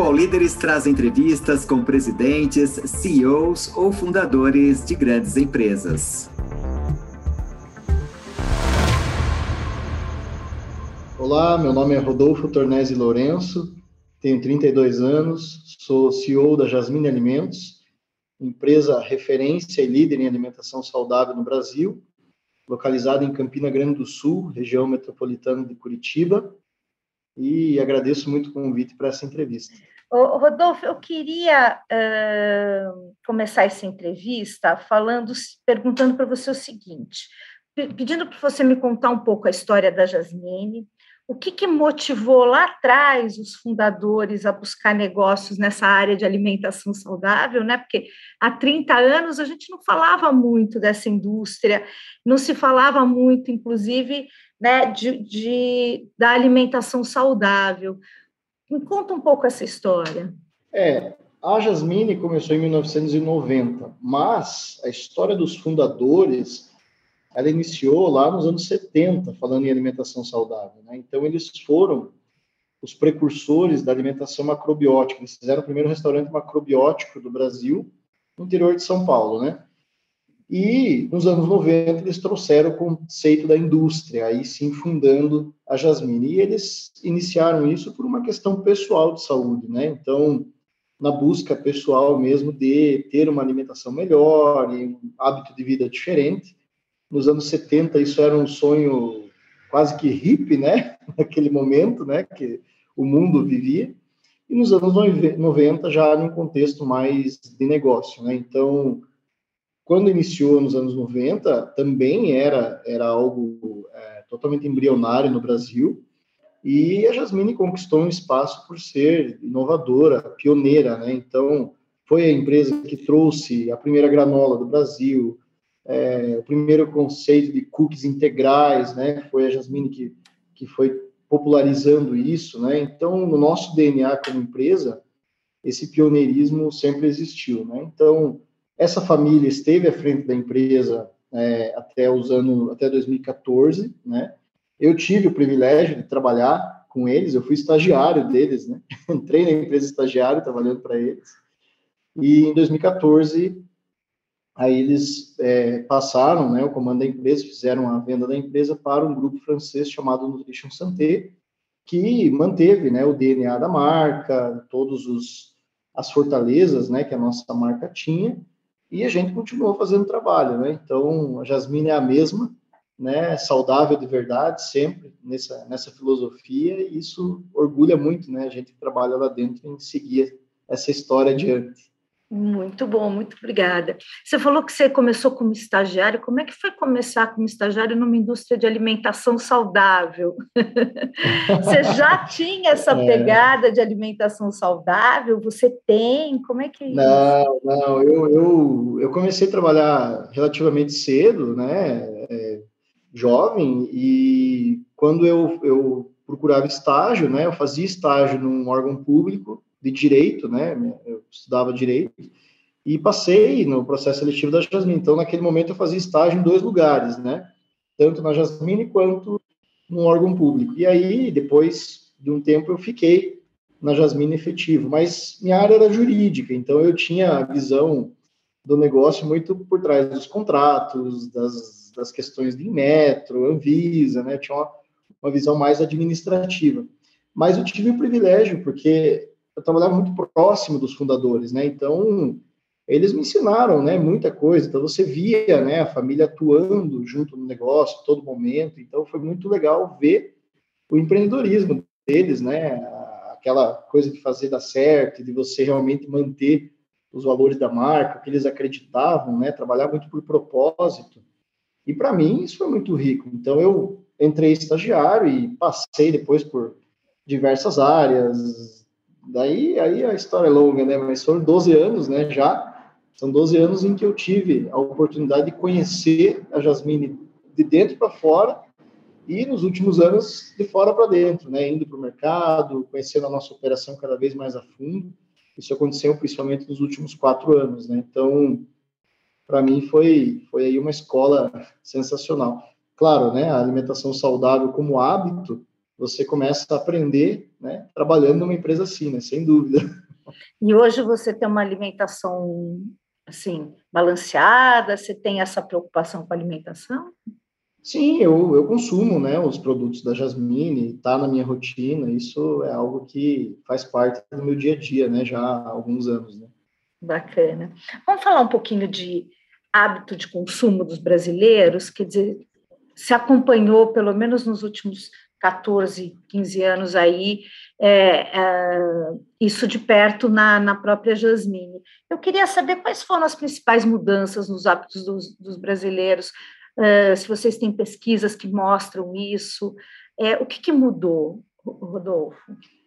O Líderes traz entrevistas com presidentes, CEOs ou fundadores de grandes empresas. Olá, meu nome é Rodolfo Tornese Lourenço, tenho 32 anos, sou CEO da Jasmine Alimentos, empresa referência e líder em alimentação saudável no Brasil, localizada em Campina Grande do Sul, região metropolitana de Curitiba, e agradeço muito o convite para essa entrevista. Ô, Rodolfo, eu queria uh, começar essa entrevista falando, perguntando para você o seguinte, pedindo para você me contar um pouco a história da Jasmine, o que, que, motivou lá atrás os fundadores a buscar negócios nessa área de alimentação saudável, né? Porque há 30 anos a gente não falava muito dessa indústria, não se falava muito, inclusive, né, de, de da alimentação saudável. Me conta um pouco essa história. É, a Jasmine começou em 1990, mas a história dos fundadores ela iniciou lá nos anos 70, falando em alimentação saudável. Né? Então, eles foram os precursores da alimentação macrobiótica. Eles fizeram o primeiro restaurante macrobiótico do Brasil, no interior de São Paulo, né? E nos anos 90 eles trouxeram o conceito da indústria, aí sim fundando a Jasmine. E eles iniciaram isso por uma questão pessoal de saúde, né? Então, na busca pessoal mesmo de ter uma alimentação melhor e um hábito de vida diferente. Nos anos 70, isso era um sonho quase que hippie, né? Naquele momento, né? Que o mundo vivia. E nos anos 90, já num contexto mais de negócio, né? Então, quando iniciou nos anos 90, também era, era algo é, totalmente embrionário no Brasil. E a Jasmine conquistou um espaço por ser inovadora, pioneira, né? Então, foi a empresa que trouxe a primeira granola do Brasil, é, o primeiro conceito de cookies integrais, né? Foi a Jasmine que, que foi popularizando isso, né? Então, no nosso DNA como empresa, esse pioneirismo sempre existiu, né? Então, essa família esteve à frente da empresa é, até os anos, até 2014, né? Eu tive o privilégio de trabalhar com eles, eu fui estagiário deles, né? Entrei na empresa estagiário, trabalhando para eles. E em 2014 Aí eles é, passaram né, o comando da empresa, fizeram a venda da empresa para um grupo francês chamado Nutrition Santé, que manteve né, o DNA da marca, todos os as fortalezas né, que a nossa marca tinha, e a gente continuou fazendo trabalho. Né? Então, a Jasmine é a mesma, né, saudável de verdade, sempre nessa, nessa filosofia, e isso orgulha muito né, a gente que trabalha lá dentro em seguir essa história adiante. Muito bom, muito obrigada. Você falou que você começou como estagiário. Como é que foi começar como estagiário numa indústria de alimentação saudável? você já tinha essa é. pegada de alimentação saudável? Você tem? Como é que é isso? Não, não. Eu, eu, eu comecei a trabalhar relativamente cedo, né? É, jovem, e quando eu, eu procurava estágio, né? Eu fazia estágio num órgão público de direito, né? Eu estudava direito e passei no processo seletivo da Jasmine. Então, naquele momento, eu fazia estágio em dois lugares, né? Tanto na Jasmine quanto no órgão público. E aí, depois de um tempo, eu fiquei na Jasmine efetivo. Mas minha área era jurídica, então eu tinha a visão do negócio muito por trás dos contratos, das, das questões de metro, Anvisa, né? tinha uma, uma visão mais administrativa. Mas eu tive o privilégio, porque eu trabalhava muito próximo dos fundadores, né? Então, eles me ensinaram, né, muita coisa. Então, você via, né, a família atuando junto no negócio todo momento. Então, foi muito legal ver o empreendedorismo deles, né? Aquela coisa de fazer dar certo, de você realmente manter os valores da marca, que eles acreditavam, né? Trabalhar muito por propósito. E para mim isso foi muito rico. Então eu entrei estagiário e passei depois por diversas áreas, Daí aí a história é longa, né? Mas foram 12 anos, né? Já são 12 anos em que eu tive a oportunidade de conhecer a Jasmine de dentro para fora e nos últimos anos de fora para dentro, né? Indo para o mercado, conhecendo a nossa operação cada vez mais a fundo. Isso aconteceu principalmente nos últimos quatro anos, né? Então, para mim foi foi aí uma escola sensacional. Claro, né? A alimentação saudável como hábito você começa a aprender, né, trabalhando numa empresa assim, né, sem dúvida. E hoje você tem uma alimentação assim balanceada? Você tem essa preocupação com a alimentação? Sim, eu, eu consumo, né, os produtos da Jasmine, está na minha rotina. Isso é algo que faz parte do meu dia a dia, né, já há alguns anos. Né. Bacana. Vamos falar um pouquinho de hábito de consumo dos brasileiros, quer dizer, se acompanhou, pelo menos nos últimos 14, 15 anos aí, é, é, isso de perto na, na própria Jasmine. Eu queria saber quais foram as principais mudanças nos hábitos dos, dos brasileiros, é, se vocês têm pesquisas que mostram isso, é, o que, que mudou, Rodolfo?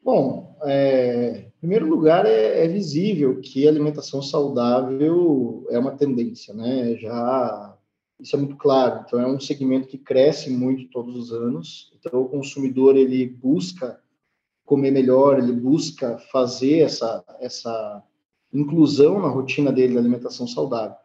Bom, é, em primeiro lugar, é, é, visível que a alimentação saudável é uma tendência, né? Já isso é muito claro. Então, é um segmento que cresce muito todos os anos. Então, o consumidor ele busca comer melhor, ele busca fazer essa essa inclusão na rotina dele da alimentação saudável.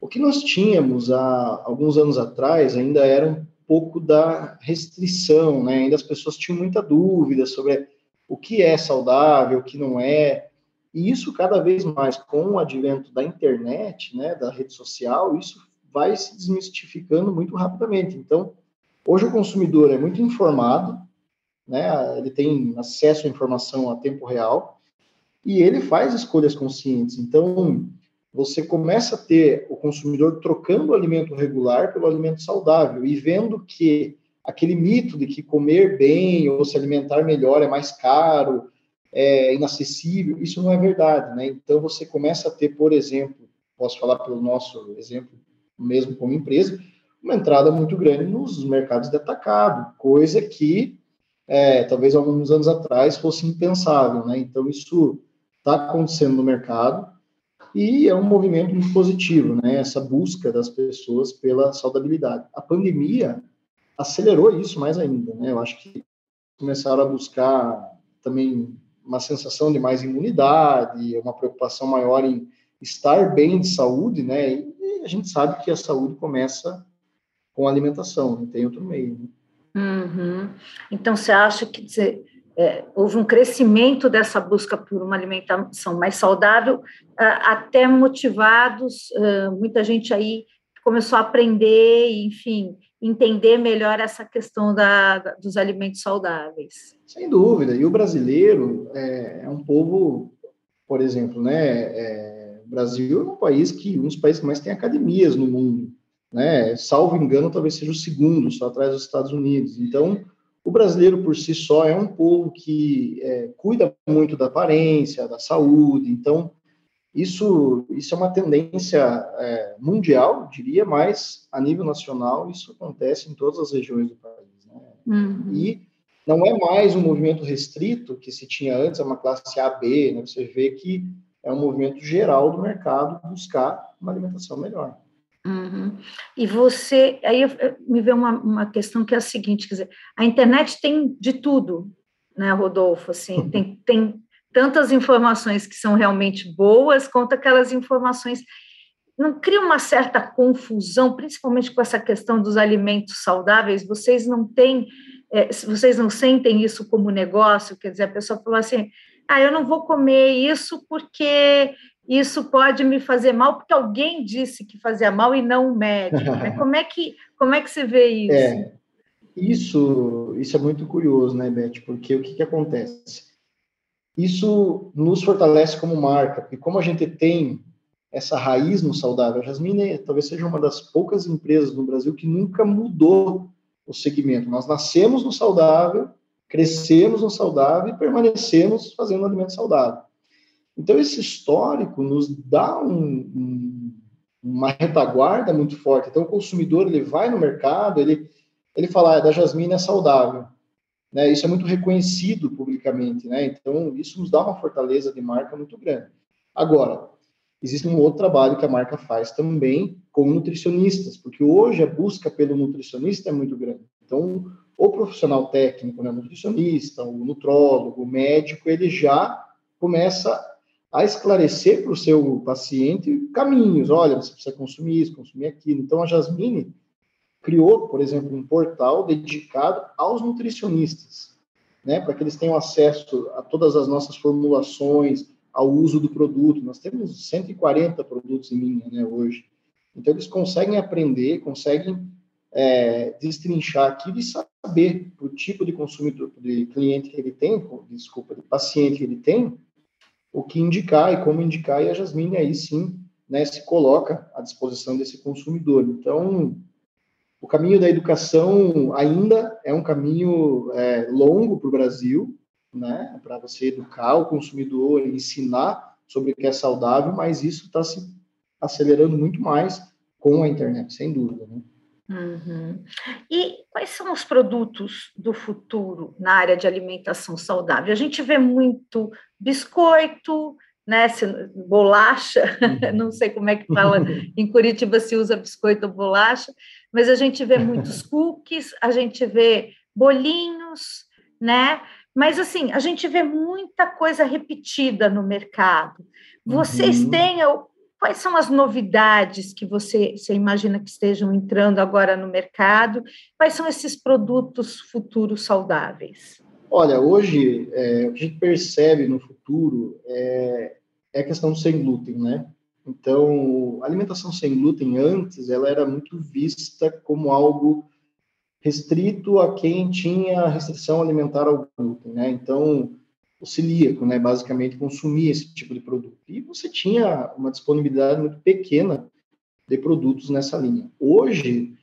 O que nós tínhamos há alguns anos atrás ainda era um pouco da restrição, né? Ainda as pessoas tinham muita dúvida sobre o que é saudável, o que não é. E isso cada vez mais com o advento da internet, né, da rede social, isso vai se desmistificando muito rapidamente. Então, hoje o consumidor é muito informado, né, ele tem acesso à informação a tempo real e ele faz escolhas conscientes. Então, você começa a ter o consumidor trocando o alimento regular pelo alimento saudável e vendo que aquele mito de que comer bem ou se alimentar melhor é mais caro, é inacessível, isso não é verdade, né? Então você começa a ter, por exemplo, posso falar pelo nosso exemplo, mesmo como empresa, uma entrada muito grande nos mercados de atacado, coisa que é, talvez alguns anos atrás fosse impensável, né? Então isso está acontecendo no mercado e é um movimento muito positivo, né? Essa busca das pessoas pela saudabilidade. A pandemia acelerou isso mais ainda, né? Eu acho que começaram a buscar também uma sensação de mais imunidade, uma preocupação maior em estar bem de saúde, né? E a gente sabe que a saúde começa com a alimentação, não tem outro meio. Né? Uhum. Então, você acha que dizer, é, houve um crescimento dessa busca por uma alimentação mais saudável, até motivados, muita gente aí começou a aprender, enfim, entender melhor essa questão da, dos alimentos saudáveis. Sem dúvida. E o brasileiro é, é um povo, por exemplo, né? É, Brasil é um país que um dos países que mais tem academias no mundo, né? Salvo engano, talvez seja o segundo, só atrás dos Estados Unidos. Então, o brasileiro por si só é um povo que é, cuida muito da aparência, da saúde. Então, isso, isso é uma tendência é, mundial, diria, mas a nível nacional isso acontece em todas as regiões do país. Né? Uhum. E não é mais um movimento restrito que se tinha antes, é uma classe A, B, né? você vê que é um movimento geral do mercado buscar uma alimentação melhor. Uhum. E você, aí me vê uma, uma questão que é a seguinte, quer dizer, a internet tem de tudo, né, Rodolfo, assim, tem, tem tantas informações que são realmente boas, quanto aquelas informações. Não cria uma certa confusão, principalmente com essa questão dos alimentos saudáveis? Vocês não têm, é, vocês não sentem isso como negócio? Quer dizer, a pessoa falou assim: ah, eu não vou comer isso porque isso pode me fazer mal, porque alguém disse que fazia mal e não o médico. Né? Como, é que, como é que você vê isso? É, isso, isso é muito curioso, né, Beth? Porque o que, que acontece? isso nos fortalece como marca, porque como a gente tem essa raiz no saudável, a Jasmine talvez seja uma das poucas empresas no Brasil que nunca mudou o segmento. Nós nascemos no saudável, crescemos no saudável e permanecemos fazendo um alimento saudável. Então, esse histórico nos dá um, um, uma retaguarda muito forte. Então, o consumidor ele vai no mercado, ele, ele fala, ah, da Jasmine é saudável. Né? Isso é muito reconhecido publicamente, né? Então, isso nos dá uma fortaleza de marca muito grande. Agora, existe um outro trabalho que a marca faz também com nutricionistas, porque hoje a busca pelo nutricionista é muito grande. Então, o profissional técnico, né, nutricionista, o nutrólogo, o médico, ele já começa a esclarecer para o seu paciente caminhos. Olha, você precisa consumir isso, consumir aquilo. Então, a Jasmine criou, por exemplo, um portal dedicado aos nutricionistas. né, para que eles tenham acesso a todas as nossas formulações, ao uso do produto. Nós temos 140 produtos em linha né, hoje. Então, eles conseguem aprender, conseguem é, destrinchar aquilo e saber o tipo de consumidor, de cliente que ele tem, desculpa, de paciente que ele tem, o que indicar e como indicar, e a Jasmine aí sim né, se coloca à disposição desse consumidor. Então, o caminho da educação ainda é um caminho é, longo para o Brasil, né, para você educar o consumidor, ensinar sobre o que é saudável, mas isso está se acelerando muito mais com a internet, sem dúvida. Né? Uhum. E quais são os produtos do futuro na área de alimentação saudável? A gente vê muito biscoito, né, bolacha, uhum. não sei como é que fala em Curitiba se usa biscoito ou bolacha, mas a gente vê muitos cookies, a gente vê bolinhos, né? Mas assim, a gente vê muita coisa repetida no mercado. Vocês uhum. têm quais são as novidades que você, você imagina que estejam entrando agora no mercado? Quais são esses produtos futuros saudáveis? Olha, hoje é, o que a gente percebe no futuro é, é a questão do sem glúten, né? Então, a alimentação sem glúten antes ela era muito vista como algo restrito a quem tinha restrição alimentar ao glúten, né? Então, o celíaco, né, basicamente consumia esse tipo de produto. E você tinha uma disponibilidade muito pequena de produtos nessa linha. Hoje,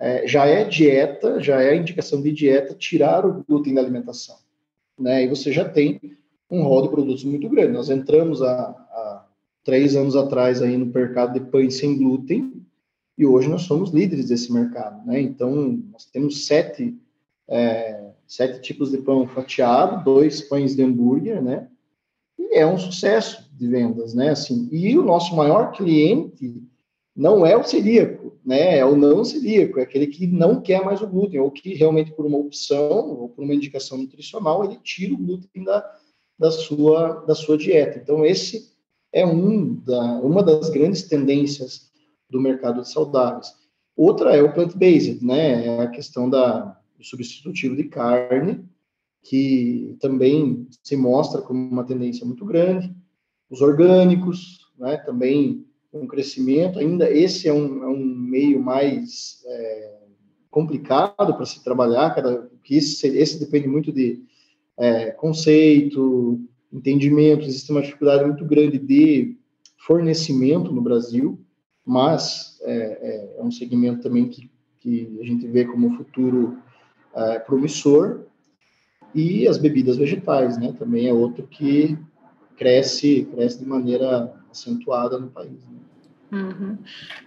é, já é dieta, já é indicação de dieta tirar o glúten da alimentação, né? E você já tem um rol de produtos muito grande. Nós entramos há, há três anos atrás aí no mercado de pães sem glúten, e hoje nós somos líderes desse mercado, né? Então, nós temos sete, é, sete tipos de pão fatiado, dois pães de hambúrguer, né? E é um sucesso de vendas, né? Assim, e o nosso maior cliente não é o celíaco, né? É o não celíaco, é aquele que não quer mais o glúten, ou que realmente por uma opção ou por uma indicação nutricional ele tira o glúten da, da sua da sua dieta. Então esse é um da, uma das grandes tendências do mercado de saudáveis. Outra é o plant-based, né? É a questão da, substitutivo de carne, que também se mostra como uma tendência muito grande. Os orgânicos, né? Também um crescimento. Ainda esse é um, é um meio mais é, complicado para se trabalhar, cada, que esse, esse depende muito de é, conceito, entendimento. Existe uma dificuldade muito grande de fornecimento no Brasil mas é, é, é um segmento também que, que a gente vê como futuro é, promissor. E as bebidas vegetais, né, também é outro que cresce, cresce de maneira acentuada no país. Né? Uhum.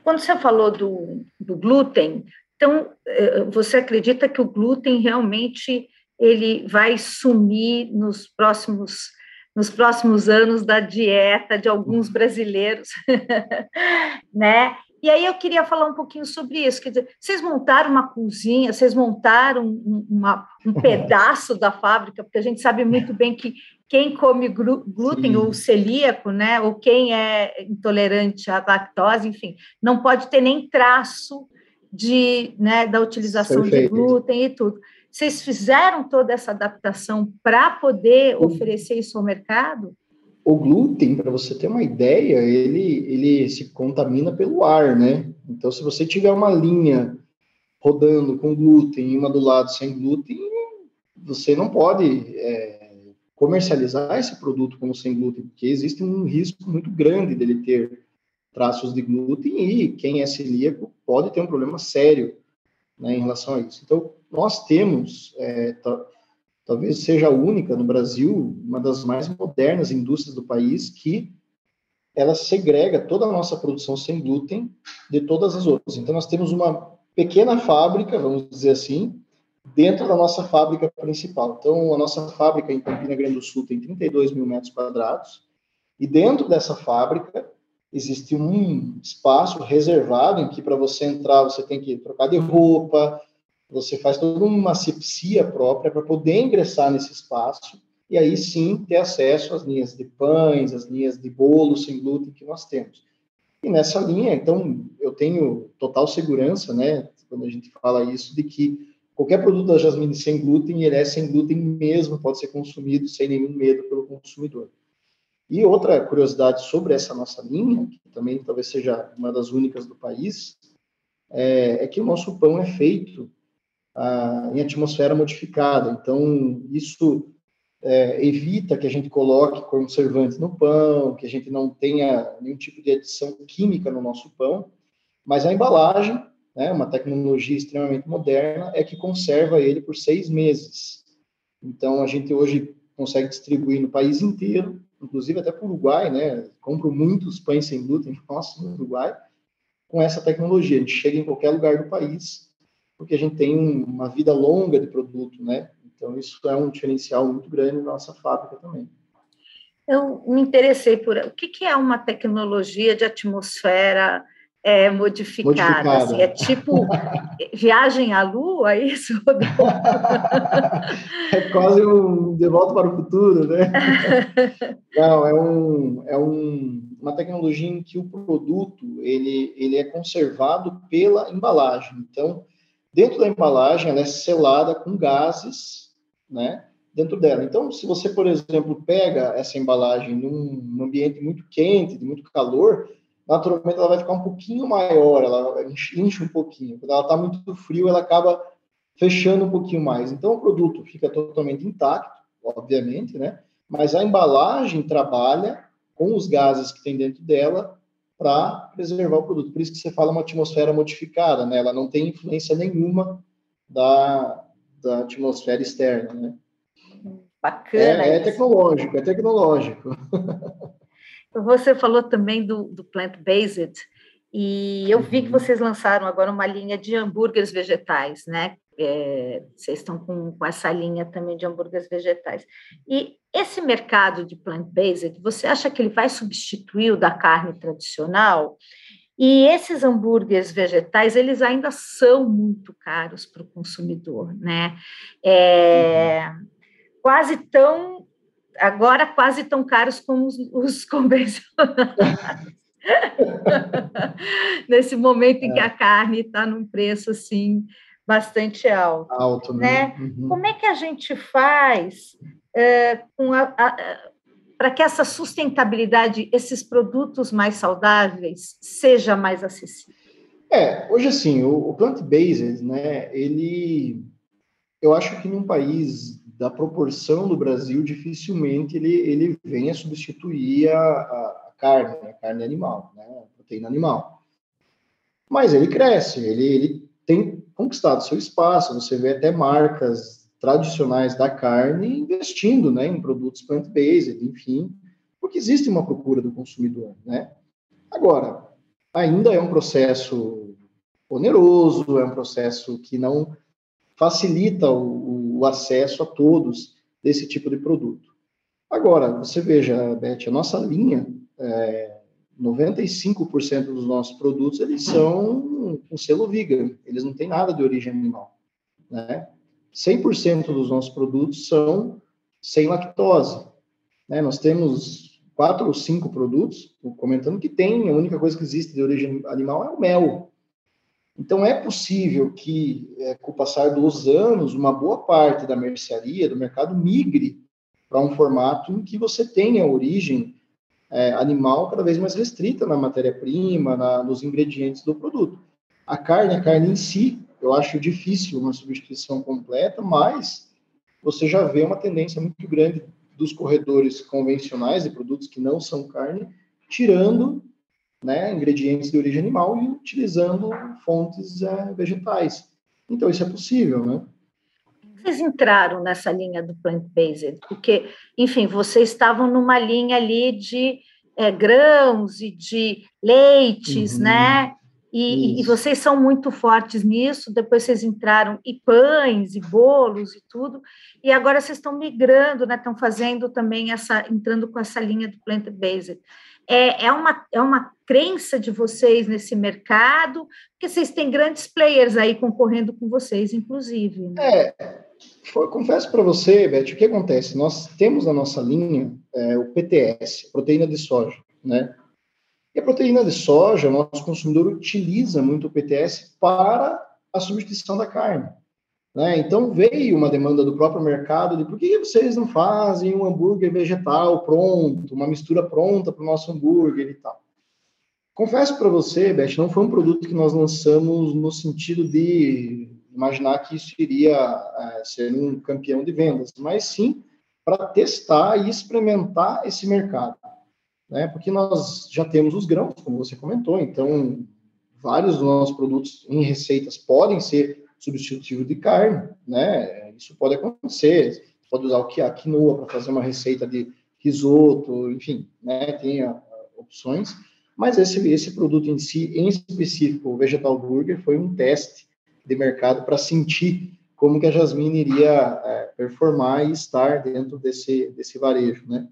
Quando você falou do, do glúten, então é, você acredita que o glúten realmente ele vai sumir nos próximos nos próximos anos da dieta de alguns brasileiros, né? E aí eu queria falar um pouquinho sobre isso. Quer dizer, vocês montaram uma cozinha, vocês montaram uma, um pedaço da fábrica, porque a gente sabe muito bem que quem come glúten Sim. ou celíaco, né, ou quem é intolerante à lactose, enfim, não pode ter nem traço de, né, da utilização Perfeito. de glúten e tudo. Vocês fizeram toda essa adaptação para poder oferecer isso ao mercado? O glúten, para você ter uma ideia, ele, ele se contamina pelo ar, né? Então, se você tiver uma linha rodando com glúten e uma do lado sem glúten, você não pode é, comercializar esse produto como sem glúten, porque existe um risco muito grande dele ter traços de glúten e quem é celíaco pode ter um problema sério né, em relação a isso. Então, nós temos, é, talvez seja a única no Brasil, uma das mais modernas indústrias do país, que ela segrega toda a nossa produção sem glúten de todas as outras. Então, nós temos uma pequena fábrica, vamos dizer assim, dentro da nossa fábrica principal. Então, a nossa fábrica em Campina Grande do Sul tem 32 mil metros quadrados, e dentro dessa fábrica existe um espaço reservado em que para você entrar você tem que trocar de roupa, você faz toda uma asepsia própria para poder ingressar nesse espaço e aí sim ter acesso às linhas de pães, às linhas de bolos sem glúten que nós temos. E nessa linha, então, eu tenho total segurança, né, quando a gente fala isso, de que qualquer produto da Jasmine sem glúten, ele é sem glúten mesmo, pode ser consumido sem nenhum medo pelo consumidor. E outra curiosidade sobre essa nossa linha, que também talvez seja uma das únicas do país, é, é que o nosso pão é feito em atmosfera modificada. Então, isso é, evita que a gente coloque conservante no pão, que a gente não tenha nenhum tipo de adição química no nosso pão, mas a embalagem, né, uma tecnologia extremamente moderna, é que conserva ele por seis meses. Então, a gente hoje consegue distribuir no país inteiro, inclusive até para o Uruguai, né? Compro muitos pães sem glúten nossos no Uruguai, com essa tecnologia. A gente chega em qualquer lugar do país, porque a gente tem uma vida longa de produto, né? Então, isso é um diferencial muito grande na nossa fábrica também. Eu me interessei por o que, é uma tecnologia de atmosfera é, modificada. modificada. Assim, é tipo viagem à Lua, é isso? é quase um de volta para o futuro, né? Não, é, um, é um, uma tecnologia em que o produto ele, ele é conservado pela embalagem. Então, dentro da embalagem, ela é selada com gases, né? Dentro dela. Então, se você, por exemplo, pega essa embalagem num, ambiente muito quente, de muito calor, naturalmente ela vai ficar um pouquinho maior, ela enche um pouquinho. Quando ela está muito frio, ela acaba fechando um pouquinho mais. Então o produto fica totalmente intacto, obviamente, né? Mas a embalagem trabalha com os gases que tem dentro dela para preservar o produto. Por isso que você fala uma atmosfera modificada, né? Ela não tem influência nenhuma da, da atmosfera externa, né? Bacana. É, é tecnológico, é tecnológico. Você falou também do, do plant-based, e eu vi que uhum. vocês lançaram agora uma linha de hambúrgueres vegetais, né? É, vocês estão com, com, essa linha também de hambúrgueres vegetais. E esse mercado de plant-based, você acha que ele vai substituir o da carne tradicional? E esses hambúrgueres vegetais, eles ainda são muito caros para o consumidor, né? É, uhum. Quase tão agora quase tão caros como os, os convencionais. Nesse momento em é. que a carne está num preço assim bastante alto. Alto, né? Uhum. Como é que a gente faz é, para que essa sustentabilidade, esses produtos mais saudáveis, seja mais acessível? É, hoje assim, o, o plant-based, né, ele, eu acho que num país da proporção do Brasil, dificilmente ele, ele venha substituir a, a carne, a carne animal, né, a proteína animal. Mas ele cresce, ele, ele tem conquistado seu espaço, você vê até marcas tradicionais da carne investindo né, em produtos plant-based, enfim, porque existe uma procura do consumidor. Né? Agora, ainda é um processo oneroso, é um processo que não facilita o, o acesso a todos desse tipo de produto. Agora, você veja, Beth, a nossa linha, é, 95% dos nossos produtos, eles são com selo vegan, eles não têm nada de origem animal, né? 100% dos nossos produtos são sem lactose, né? Nós temos quatro ou cinco produtos, comentando que tem, a única coisa que existe de origem animal é o mel, então, é possível que, é, com o passar dos anos, uma boa parte da mercearia, do mercado, migre para um formato em que você tenha origem é, animal cada vez mais restrita na matéria-prima, nos ingredientes do produto. A carne, a carne em si, eu acho difícil uma substituição completa, mas você já vê uma tendência muito grande dos corredores convencionais de produtos que não são carne, tirando né, ingredientes de origem animal e utilizando fontes é, vegetais. Então, isso é possível, né? Vocês entraram nessa linha do plant-based, porque, enfim, vocês estavam numa linha ali de é, grãos e de leites, uhum. né? E, e, vocês são muito fortes nisso. Depois vocês entraram e pães e bolos e tudo. E agora vocês estão migrando, né? Estão fazendo também essa, entrando com essa linha do plant-based é, é, uma, é uma crença de vocês nesse mercado, porque vocês têm grandes players aí concorrendo com vocês, inclusive. Né? É, eu confesso para você, Beth, o que acontece? Nós temos na nossa linha é, o PTS, proteína de soja, né? E a proteína de soja, o nosso consumidor utiliza muito o PTS para a substituição da carne. Né? Então veio uma demanda do próprio mercado de por que vocês não fazem um hambúrguer vegetal pronto, uma mistura pronta para o nosso hambúrguer e tal. Confesso para você, Beth, não foi um produto que nós lançamos no sentido de imaginar que isso iria é, ser um campeão de vendas, mas sim para testar e experimentar esse mercado. Né? Porque nós já temos os grãos, como você comentou, então vários dos nossos produtos em receitas podem ser substitutivo de carne, né? Isso pode acontecer. Você pode usar o a quinoa para fazer uma receita de risoto, enfim, né? Tem a, a, opções. Mas esse, esse produto em si, em específico, o Vegetal Burger, foi um teste de mercado para sentir como que a Jasmine iria é, performar e estar dentro desse, desse varejo, né?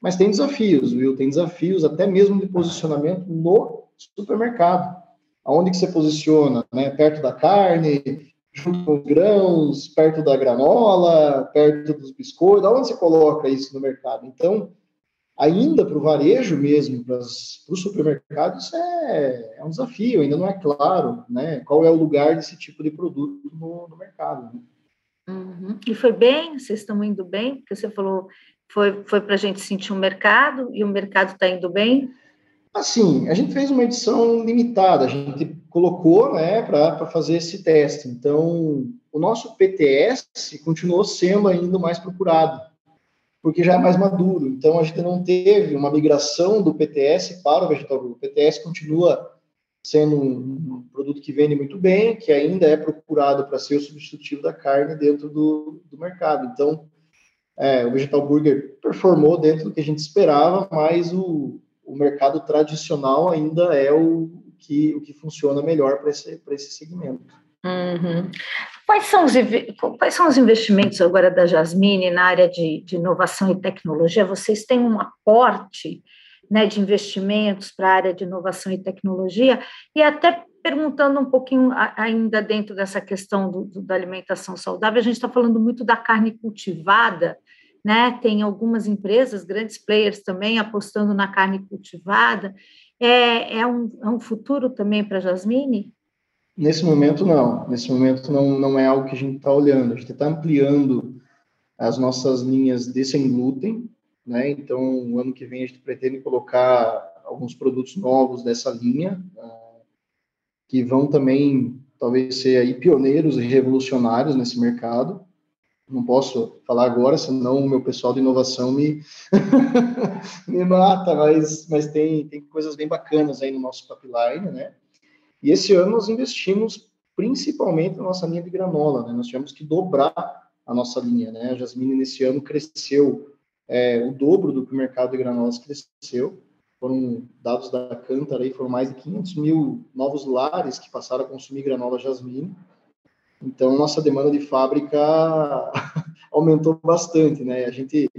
Mas tem desafios, viu? Tem desafios até mesmo de posicionamento no supermercado. Aonde que você posiciona, né? Perto da carne, junto com os grãos, perto da granola, perto dos biscoitos, aonde você coloca isso no mercado? Então, ainda para o varejo mesmo, para os supermercados, é, é, um desafio, ainda não é claro né, qual é o lugar desse tipo de produto no, no mercado. Né? Uhum. E foi bem? Vocês estão indo bem? Porque você falou foi, foi para a gente sentir um mercado e o mercado está indo bem? Assim, a gente fez uma edição limitada, a gente colocou né, para fazer esse teste. Então, o nosso PTS continuou sendo ainda mais procurado porque já é mais maduro. Então, a gente não teve uma migração do PTS para o vegetal O PTS continua sendo um produto que vende muito bem, que ainda é procurado para ser o substitutivo da carne dentro do, do mercado. Então, é, o Vegetal Burger performou dentro do que a gente esperava, mas o, o mercado tradicional ainda é o que, o que funciona melhor para esse, esse segmento. Uhum. Quais são, os, quais são os investimentos agora da Jasmine na área de, de inovação e tecnologia? Vocês têm um aporte né, de investimentos para a área de inovação e tecnologia? E até perguntando um pouquinho ainda dentro dessa questão do, do, da alimentação saudável, a gente está falando muito da carne cultivada, né? Tem algumas empresas, grandes players também apostando na carne cultivada. É, é, um, é um futuro também para a Jasmine? Nesse momento, não. Nesse momento, não, não é algo que a gente está olhando. A gente está ampliando as nossas linhas de sem glúten, né? Então, o ano que vem, a gente pretende colocar alguns produtos novos dessa linha, uh, que vão também, talvez, ser aí pioneiros e revolucionários nesse mercado. Não posso falar agora, senão o meu pessoal de inovação me, me mata, mas, mas tem, tem coisas bem bacanas aí no nosso pipeline, né? E esse ano nós investimos principalmente na nossa linha de granola, né? Nós tivemos que dobrar a nossa linha, né? A Jasmine nesse ano cresceu é, o dobro do que o mercado de granolas cresceu. Foram dados da Cantar aí, foram mais de 500 mil novos lares que passaram a consumir granola Jasmine. Então, nossa demanda de fábrica aumentou bastante, né? A gente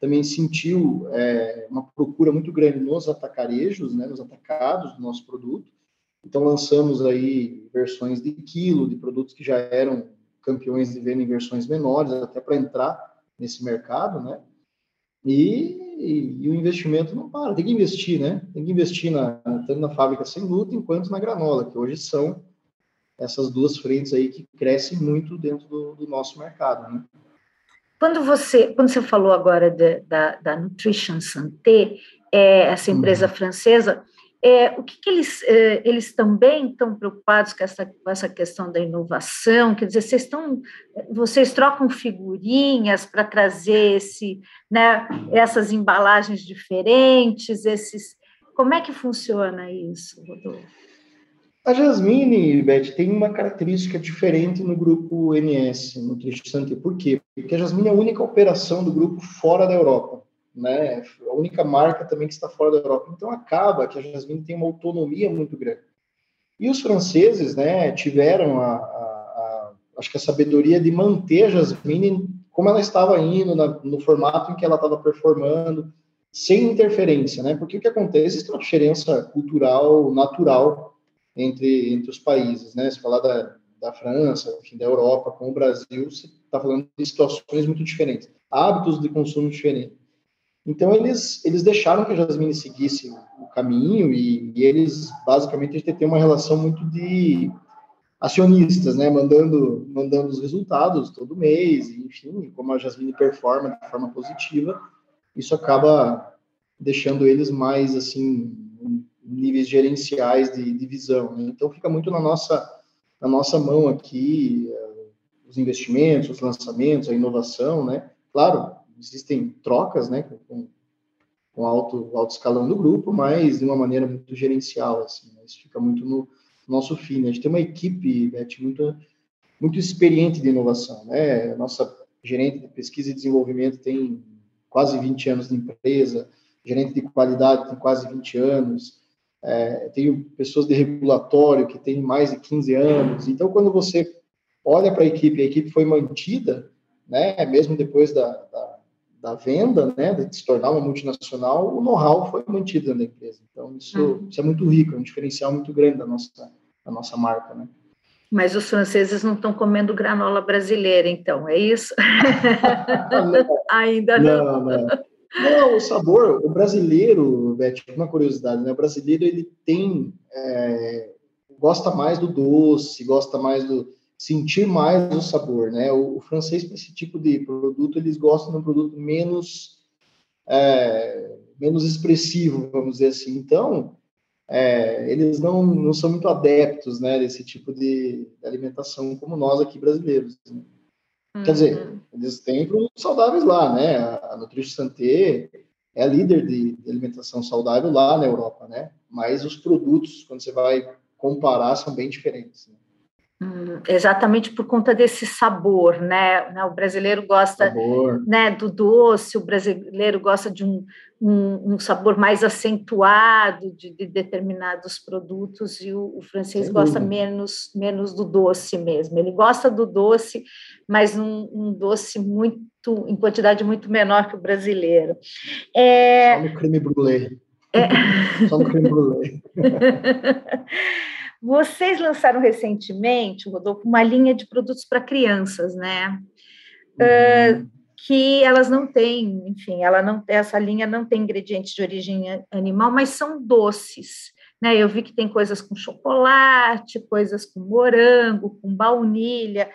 também sentiu é, uma procura muito grande nos atacarejos, né, nos atacados do nosso produto, então, lançamos aí versões de quilo, de produtos que já eram campeões de venda em versões menores, até para entrar nesse mercado, né? E, e, e, o investimento não para, tem que investir, né? Tem que investir na, tanto na fábrica sem glúten quanto na granola, que hoje são essas duas frentes aí que crescem muito dentro do, do nosso mercado, né? Quando você, quando você falou agora de, da, da Nutrition Santé, é, essa empresa uhum. francesa, é, o que, que eles, é, eles também estão preocupados com essa, com essa questão da inovação? Quer dizer, vocês, estão, vocês trocam figurinhas para trazer esse, né, essas embalagens diferentes, esses. Como é que funciona isso, Rodolfo? A Jasmine, Beth, tem uma característica diferente no grupo NS, no Tristante. Por quê? Porque a Jasmine é a única operação do grupo fora da Europa né? A única marca também que está fora da Europa. Então acaba que a Jasmine tem uma autonomia muito grande. E os franceses, né, tiveram a, a, a acho que a sabedoria de manter a Jasmine como ela estava indo na, no formato em que ela estava performando, sem interferência, né? Porque o que acontece? Existe uma diferença cultural natural entre, entre os países, né? Se falar da, da França, enfim, da Europa com o Brasil, você está falando de situações muito diferentes, hábitos de consumo diferentes. Então, eles, eles deixaram que a Jasmine seguisse o caminho e, e eles, basicamente, a gente tem uma relação muito de, acionistas, né, mandando, mandando os resultados todo mês, enfim, como a Jasmine performa de forma positiva, isso acaba deixando eles mais, assim, níveis gerenciais de, de visão. Né? Então, fica muito na nossa, na nossa mão aqui, uh, os investimentos, os lançamentos, a inovação, né? Claro, existem trocas, né, com, com alto, alto escalão do grupo, mas de uma maneira muito gerencial, assim, né? isso fica muito no nosso fim. Né? A gente tem uma equipe, Beth, muito, muito experiente de inovação, né? Nossa gerente de pesquisa e desenvolvimento tem quase 20 anos de empresa, gerente de qualidade tem quase 20 anos, é, tenho pessoas de regulatório que têm mais de 15 anos. Então, quando você olha para a equipe, a equipe foi mantida, né, mesmo depois da, da, da, venda, né, de se tornar uma multinacional, o know-how foi mantido da empresa. Então, isso, uhum. isso é muito rico, é um diferencial muito grande da nossa, da nossa marca, né. Mas os franceses não estão comendo granola brasileira, então, é isso? não, Ainda não. Não, não. Não, o sabor, o brasileiro, Beth, uma curiosidade, né? O brasileiro, ele tem, é, gosta mais do doce, gosta mais do, sentir mais o sabor, né? O, o francês, para esse tipo de produto, eles gostam de um produto menos, é, menos expressivo, vamos dizer assim. Então, é, eles não, não são muito adeptos, né, desse tipo de alimentação como nós aqui brasileiros. Né? Uhum. Quer dizer, uhum. eles têm produtos saudáveis lá, né? A Nutrition Santé é líder de, de alimentação saudável lá na Europa, né? Mas os produtos, quando você vai comparar, são bem diferentes. Né? Hum, exatamente por conta desse sabor, né? O brasileiro gosta né, do doce, o brasileiro gosta de um, um, um sabor mais acentuado de, de, determinados produtos e o, o francês Sem gosta menos, menos do doce mesmo. Ele gosta do doce, mas um, um, doce muito em quantidade muito menor que o brasileiro. É... Só no creme brulee. É... Só no creme brulee. Vocês lançaram recentemente, Rodolfo, uma linha de produtos para crianças, né? Uhum. Uh, que elas não têm, enfim, ela não essa linha não tem ingredientes de origem animal, mas são doces. Né? Eu vi que tem coisas com chocolate, coisas com morango, com baunilha.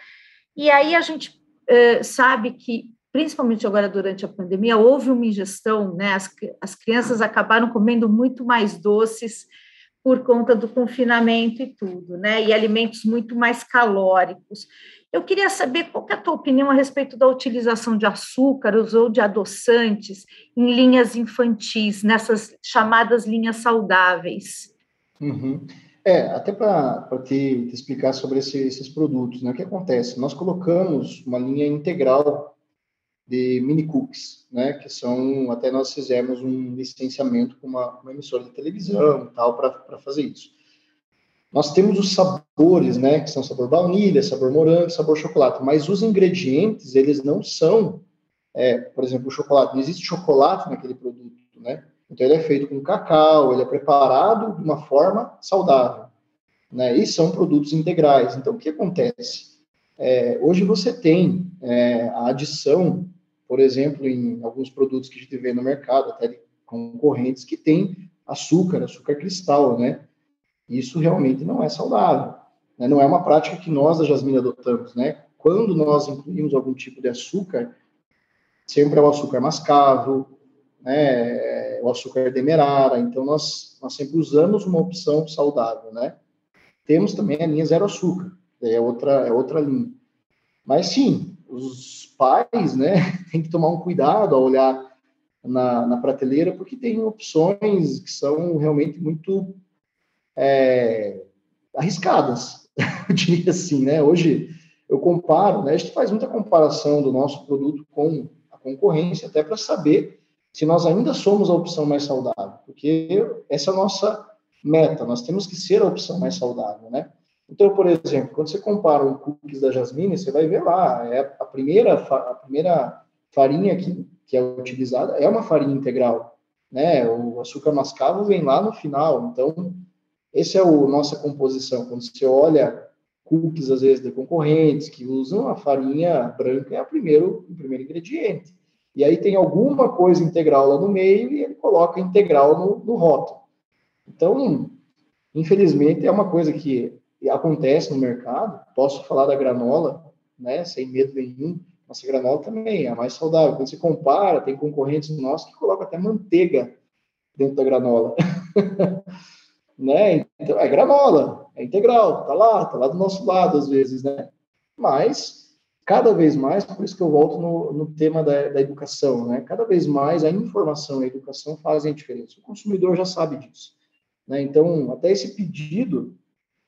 E aí a gente uh, sabe que, principalmente agora durante a pandemia, houve uma ingestão, né? As, as crianças acabaram comendo muito mais doces por conta do confinamento e tudo, né? E alimentos muito mais calóricos. Eu queria saber qual é a tua opinião a respeito da utilização de açúcares ou de adoçantes em linhas infantis, nessas chamadas linhas saudáveis. Uhum. É, até para te, te, explicar sobre esse, esses produtos, né? O que acontece? Nós colocamos uma linha integral de mini cookies, né, que são, até nós fizemos um licenciamento com uma, uma emissora de televisão e tal, para fazer isso. Nós temos os sabores, né, que são sabor baunilha, sabor morango, sabor chocolate, mas os ingredientes, eles não são, é, por exemplo, o chocolate, não existe chocolate naquele produto, né, então ele é feito com cacau, ele é preparado de uma forma saudável, né, e são produtos integrais. Então, o que acontece? É, hoje você tem é, a adição por exemplo, em alguns produtos que a gente vê no mercado, até de concorrentes, que tem açúcar, açúcar cristal, né? Isso realmente não é saudável. Né? Não é uma prática que nós, da Jasmine, adotamos, né? Quando nós incluímos algum tipo de açúcar, sempre é o açúcar mascavo, né? É o açúcar demerara. Então, nós, nós sempre usamos uma opção saudável, né? Temos também a linha zero açúcar, é outra, é outra linha. Mas sim, os pais, né, tem que tomar um cuidado ao olhar na, na prateleira, porque tem opções que são realmente muito é, arriscadas, eu diria assim, né? Hoje eu comparo, né? A gente faz muita comparação do nosso produto com a concorrência, até para saber se nós ainda somos a opção mais saudável, porque essa é a nossa meta, nós temos que ser a opção mais saudável, né? Então, por exemplo, quando você compara um cookies da Jasmine, você vai ver lá, é a primeira, a primeira farinha que, que é utilizada é uma farinha integral, né? O açúcar mascavo vem lá no final. Então, essa é a nossa composição. Quando você olha cookies, às vezes, de concorrentes que usam a farinha branca, é o primeiro, o primeiro ingrediente. E aí tem alguma coisa integral lá no meio e ele coloca integral no, no rótulo. Então, infelizmente, é uma coisa que acontece no mercado. Posso falar da granola, né, sem medo nenhum. Nossa granola também é a mais saudável. Quando você compara, tem concorrentes nossos que colocam até manteiga dentro da granola. né? Então, é granola, é integral, tá lá, tá lá do nosso lado às vezes, né? Mas cada vez mais, por isso que eu volto no, no tema da, da, educação, né? Cada vez mais a informação e a educação fazem a diferença. O consumidor já sabe disso, né? Então, até esse pedido,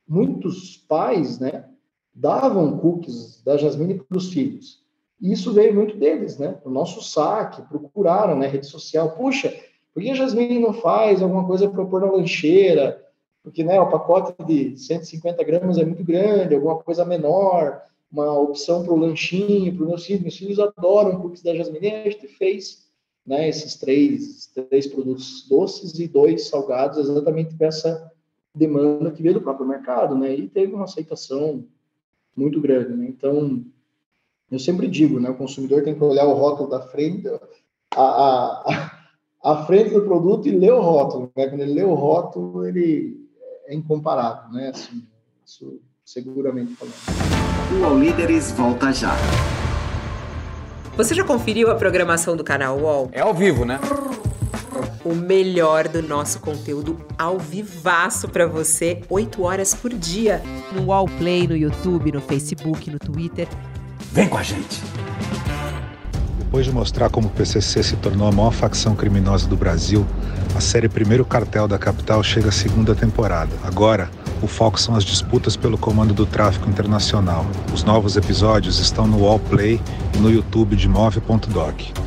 muitos pais, né, davam cookies da Jasmine para os filhos. E isso veio muito deles, né? O nosso saque, procuraram né, rede social, puxa, por que a Jasmine não faz alguma coisa para pôr na lancheira? Porque né, o pacote de 150 gramas é muito grande, alguma coisa menor, uma opção para o lanchinho, para os meus filhos. Meus filhos adoram cookies da Jasmine. E a gente fez né, esses três, três produtos doces e dois salgados, exatamente para essa demanda que veio do próprio mercado, né? E teve uma aceitação muito grande, né? Então, eu sempre digo, né? O consumidor tem que olhar o rótulo da frente, a, a, à frente do produto e ler o rótulo. Né? Quando ele lê o rótulo, ele é incomparável, né? Assim, isso seguramente falando. O All Líderes volta já. Você já conferiu a programação do canal UOL? É ao vivo, né? O melhor do nosso conteúdo ao vivaço para você, 8 horas por dia. No UOL Play, no YouTube, no Facebook, no Twitter. Vem com a gente! Depois de mostrar como o PCC se tornou a maior facção criminosa do Brasil, a série Primeiro Cartel da Capital chega à segunda temporada. Agora, o foco são as disputas pelo comando do tráfico internacional. Os novos episódios estão no Wallplay e no YouTube de Move.doc.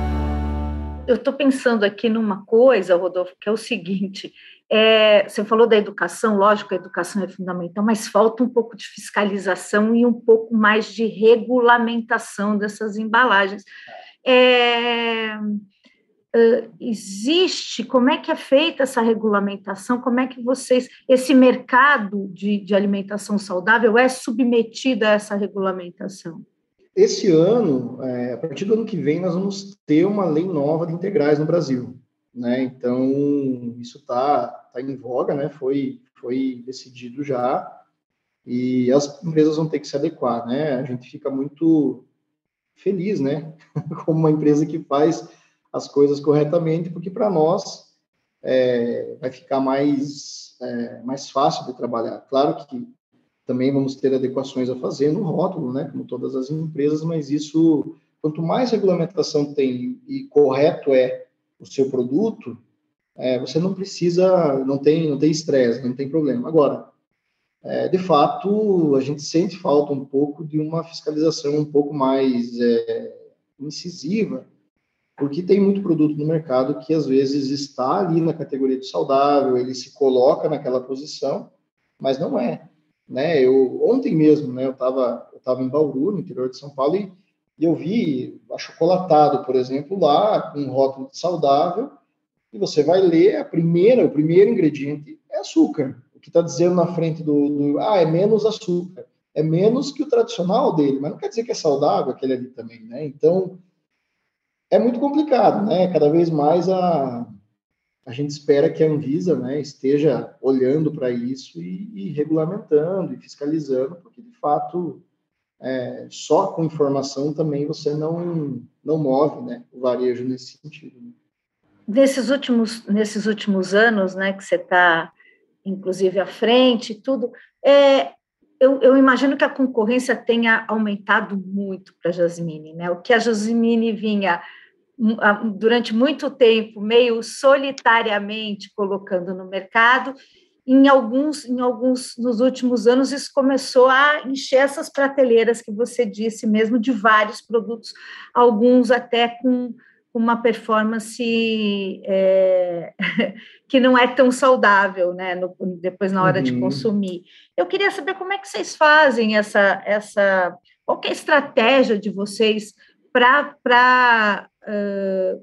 Eu estou pensando aqui numa coisa, Rodolfo, que é o seguinte: é, você falou da educação, lógico, a educação é fundamental, mas falta um pouco de fiscalização e um pouco mais de regulamentação dessas embalagens é, existe, como é que é feita essa regulamentação, como é que vocês, esse mercado de, de alimentação saudável é submetido a essa regulamentação? Esse ano, é, a partir do ano que vem, nós vamos ter uma lei nova de integrais no Brasil. Né? Então, isso está tá em voga, né? foi, foi decidido já, e as empresas vão ter que se adequar. Né? A gente fica muito feliz, né? Como uma empresa que faz as coisas corretamente, porque para nós é, vai ficar mais, é, mais fácil de trabalhar. Claro que também vamos ter adequações a fazer no rótulo, né? Como todas as empresas, mas isso, quanto mais regulamentação tem e correto é o seu produto, é, você não precisa, não tem, não tem estresse, não tem problema. Agora, é, de fato, a gente sente falta um pouco de uma fiscalização um pouco mais é, incisiva, porque tem muito produto no mercado que às vezes está ali na categoria de saudável, ele se coloca naquela posição, mas não é. Né? Eu ontem mesmo, né, eu estava eu tava em Bauru, no interior de São Paulo, e, e eu vi achocolatado, por exemplo, lá com um rótulo de saudável, e você vai ler a primeira, o primeiro ingrediente é açúcar que está dizendo na frente do, do, ah, é menos açúcar, é menos que o tradicional dele, mas não quer dizer que é saudável aquele ali também, né? Então, é muito complicado, né? Cada vez mais a, a gente espera que a Anvisa né, esteja olhando para isso e, e, regulamentando e fiscalizando, porque de fato é, só com informação também você não, não move né, o varejo nesse sentido. Né? Nesses últimos, nesses últimos anos né, que você está inclusive à frente, tudo. É, eu, eu, imagino que a concorrência tenha aumentado muito para a Jasmine, né? O que a Jasmine vinha durante muito tempo meio solitariamente colocando no mercado, em alguns, em alguns, nos últimos anos isso começou a encher essas prateleiras que você disse mesmo de vários produtos, alguns até com uma performance é, que não é tão saudável, né? No, depois na hora uhum. de consumir. Eu queria saber como é que vocês fazem essa, essa qual é a estratégia de vocês para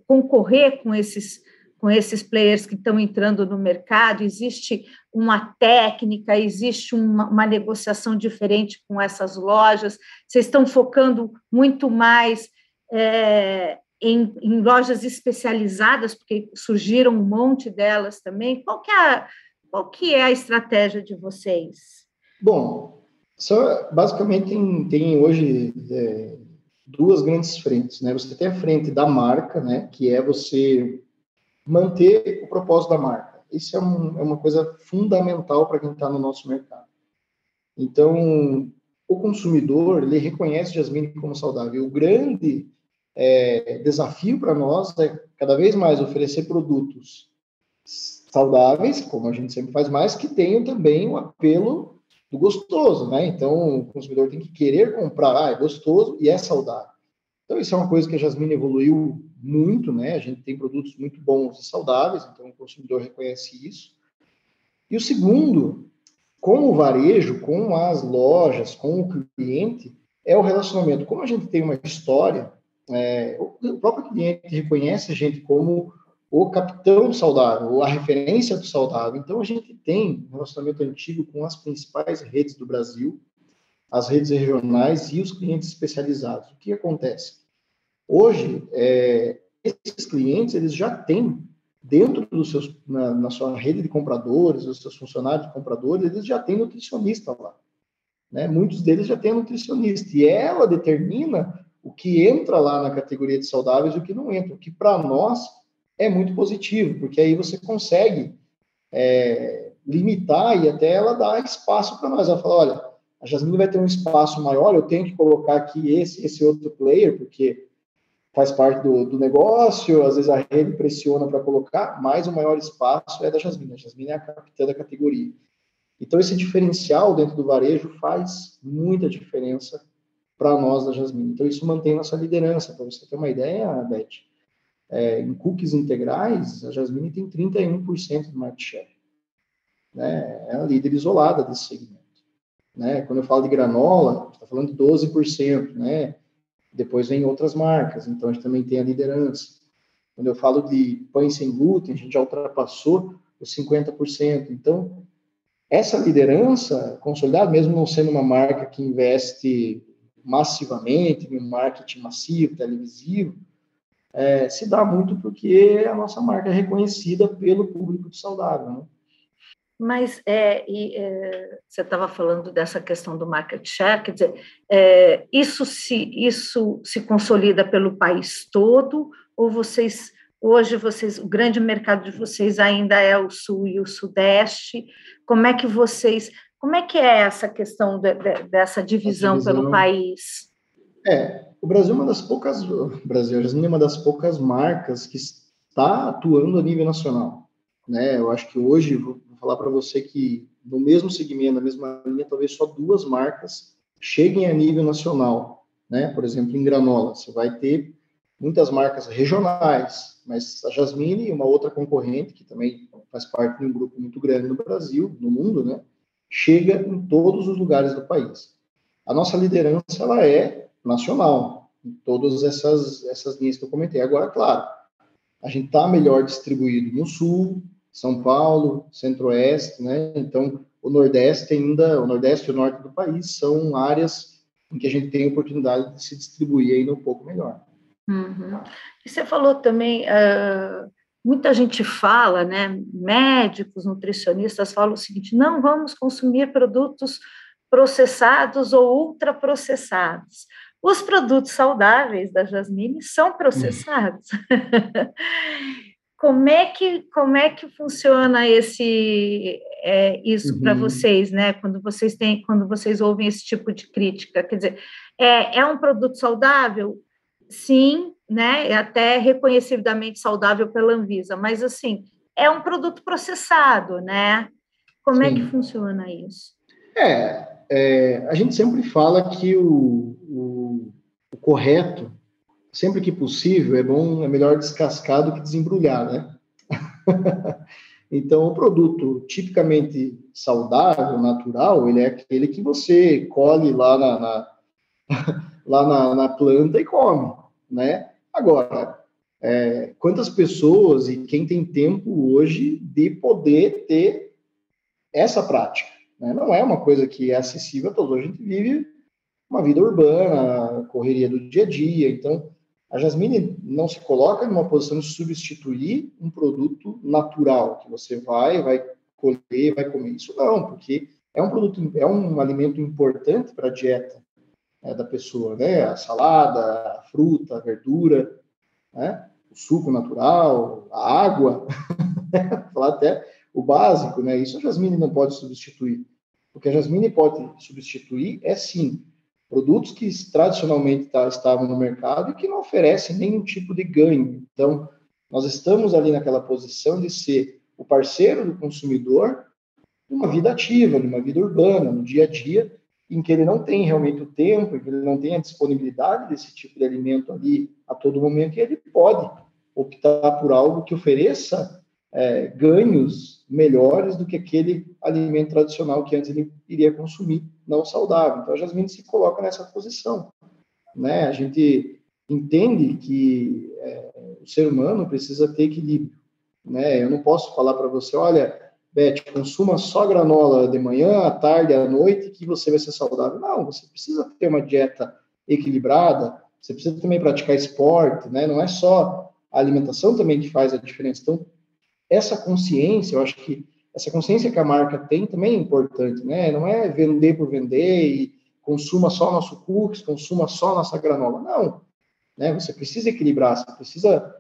concorrer com esses com esses players que estão entrando no mercado? Existe uma técnica, existe uma, uma negociação diferente com essas lojas? Vocês estão focando muito mais é, em, em, lojas especializadas, porque surgiram um monte delas também. Qual que é a, qual que é a estratégia de vocês? Bom, só, basicamente tem, tem hoje é, duas grandes frentes, né? Você tem a frente da marca, né? Que é você manter o propósito da marca. Isso é, um, é uma coisa fundamental para quem está no nosso mercado. Então, o consumidor, ele reconhece Jasmine como saudável. O grande é, desafio para nós é cada vez mais oferecer produtos saudáveis, como a gente sempre faz mais, que tenham também o apelo do gostoso, né? Então, o consumidor tem que querer comprar, ah, é gostoso e é saudável. Então, isso é uma coisa que a Jasmine evoluiu muito, né? A gente tem produtos muito bons e saudáveis, então o consumidor reconhece isso. E o segundo, com o varejo, com as lojas, com o cliente, é o relacionamento. Como a gente tem uma história, é, o próprio cliente reconhece a gente como o capitão saudável, a referência do saudável. Então, a gente tem um relacionamento antigo com as principais redes do Brasil, as redes regionais e os clientes especializados. O que acontece? Hoje, é, esses clientes, eles já têm, dentro dos seus, na, na sua rede de compradores, os seus funcionários compradores, eles já têm nutricionista lá. Né? Muitos deles já têm nutricionista. E ela determina o que entra lá na categoria de saudáveis e o que não entra, o que para nós é muito positivo, porque aí você consegue é, limitar e até ela dar espaço para nós. Ela fala, olha, a Jasmine vai ter um espaço maior, eu tenho que colocar aqui esse, esse outro player, porque faz parte do, do negócio, às vezes a rede pressiona para colocar, mas o maior espaço é da Jasmine. A Jasmine é a capitã da categoria. Então, esse diferencial dentro do varejo faz muita diferença para nós da Jasmine. Então, isso mantém nossa liderança. Para você ter uma ideia, Beth, é, em cookies integrais, a Jasmine tem 31% do market share. Né? É a líder isolada desse segmento. Né? Quando eu falo de granola, está falando de 12%. Né? Depois vem outras marcas, então a gente também tem a liderança. Quando eu falo de pães sem glúten, a gente já ultrapassou os 50%. Então, essa liderança consolidada, mesmo não sendo uma marca que investe massivamente, em marketing massivo, televisivo, é, se dá muito porque a nossa marca é reconhecida pelo público de saudável. Né? Mas é, e, é, você estava falando dessa questão do market share, quer dizer, é, isso, se, isso se consolida pelo país todo, ou vocês, hoje, vocês, o grande mercado de vocês ainda é o sul e o sudeste? Como é que vocês como é que é essa questão de, de, dessa divisão, divisão, pelo país? É, o Brasil é uma das poucas, Brasil é uma das poucas marcas que está atuando a nível nacional. Né? Eu acho que hoje, vou falar para você que no mesmo segmento, na mesma linha, talvez só duas marcas cheguem a nível nacional. Né? Por exemplo, em granola, você vai ter muitas marcas regionais, mas a Jasmine uma outra concorrente, que também faz parte de um grupo muito grande no Brasil, no mundo, né? chega em todos os lugares do país. A nossa liderança ela é nacional, em todas essas, essas linhas que eu comentei. Agora, claro, a gente está melhor distribuído no Sul, São Paulo, Centro-Oeste, né? Então, o Nordeste ainda, o Nordeste e o Norte do país são áreas em que a gente tem a oportunidade de se distribuir ainda um pouco melhor. Uhum. E você falou também, uh, muita gente fala, né, médicos, nutricionistas falam o seguinte: não vamos consumir produtos processados ou ultraprocessados. Os produtos saudáveis da Jasmine são processados. como é que como é que funciona esse é, isso uhum. para vocês, né? Quando vocês têm quando vocês ouvem esse tipo de crítica, quer dizer, é, é um produto saudável? Sim, né? É até reconhecidamente saudável pela Anvisa, mas assim, é um produto processado, né? Como Sim. é que funciona isso? É, é, a gente sempre fala que o, o, o correto sempre que possível, é bom, é melhor descascar do que desembrulhar, né? então, o produto tipicamente saudável, natural, ele é aquele que você colhe lá na, na lá na, na, planta e come, né? Agora, é, quantas pessoas e quem tem tempo hoje de poder ter essa prática? Né? Não é uma coisa que é acessível a todos. A gente vive uma vida urbana, correria do dia a dia, então a jasmine não se coloca numa posição de substituir um produto natural, que você vai, vai colher, vai comer. Isso não, porque é um produto, é um alimento importante para a dieta né, da pessoa, né? A salada, a fruta, a verdura, né? O suco natural, a água, falar até o básico, né? Isso a jasmine não pode substituir. O que a jasmine pode substituir é sim produtos que tradicionalmente tá, estavam no mercado e que não oferecem nenhum tipo de ganho. Então, nós estamos ali naquela posição de ser o parceiro do consumidor numa vida ativa, numa vida urbana, no dia a dia, em que ele não tem realmente o tempo, em que ele não tem a disponibilidade desse tipo de alimento ali a todo momento, e ele pode optar por algo que ofereça é, ganhos melhores do que aquele alimento tradicional que antes ele iria consumir, não saudável. Então, a jasmine se coloca nessa posição. Né? A gente entende que é, o ser humano precisa ter equilíbrio. Né? Eu não posso falar para você, olha, Beth, consuma só granola de manhã, à tarde, à noite, que você vai ser saudável. Não, você precisa ter uma dieta equilibrada, você precisa também praticar esporte, né? Não é só a alimentação também que faz a diferença. Então, essa consciência, eu acho que essa consciência que a marca tem também é importante, né? Não é vender por vender e consuma só nosso cookies, consuma só nossa granola. Não, né? Você precisa equilibrar, você precisa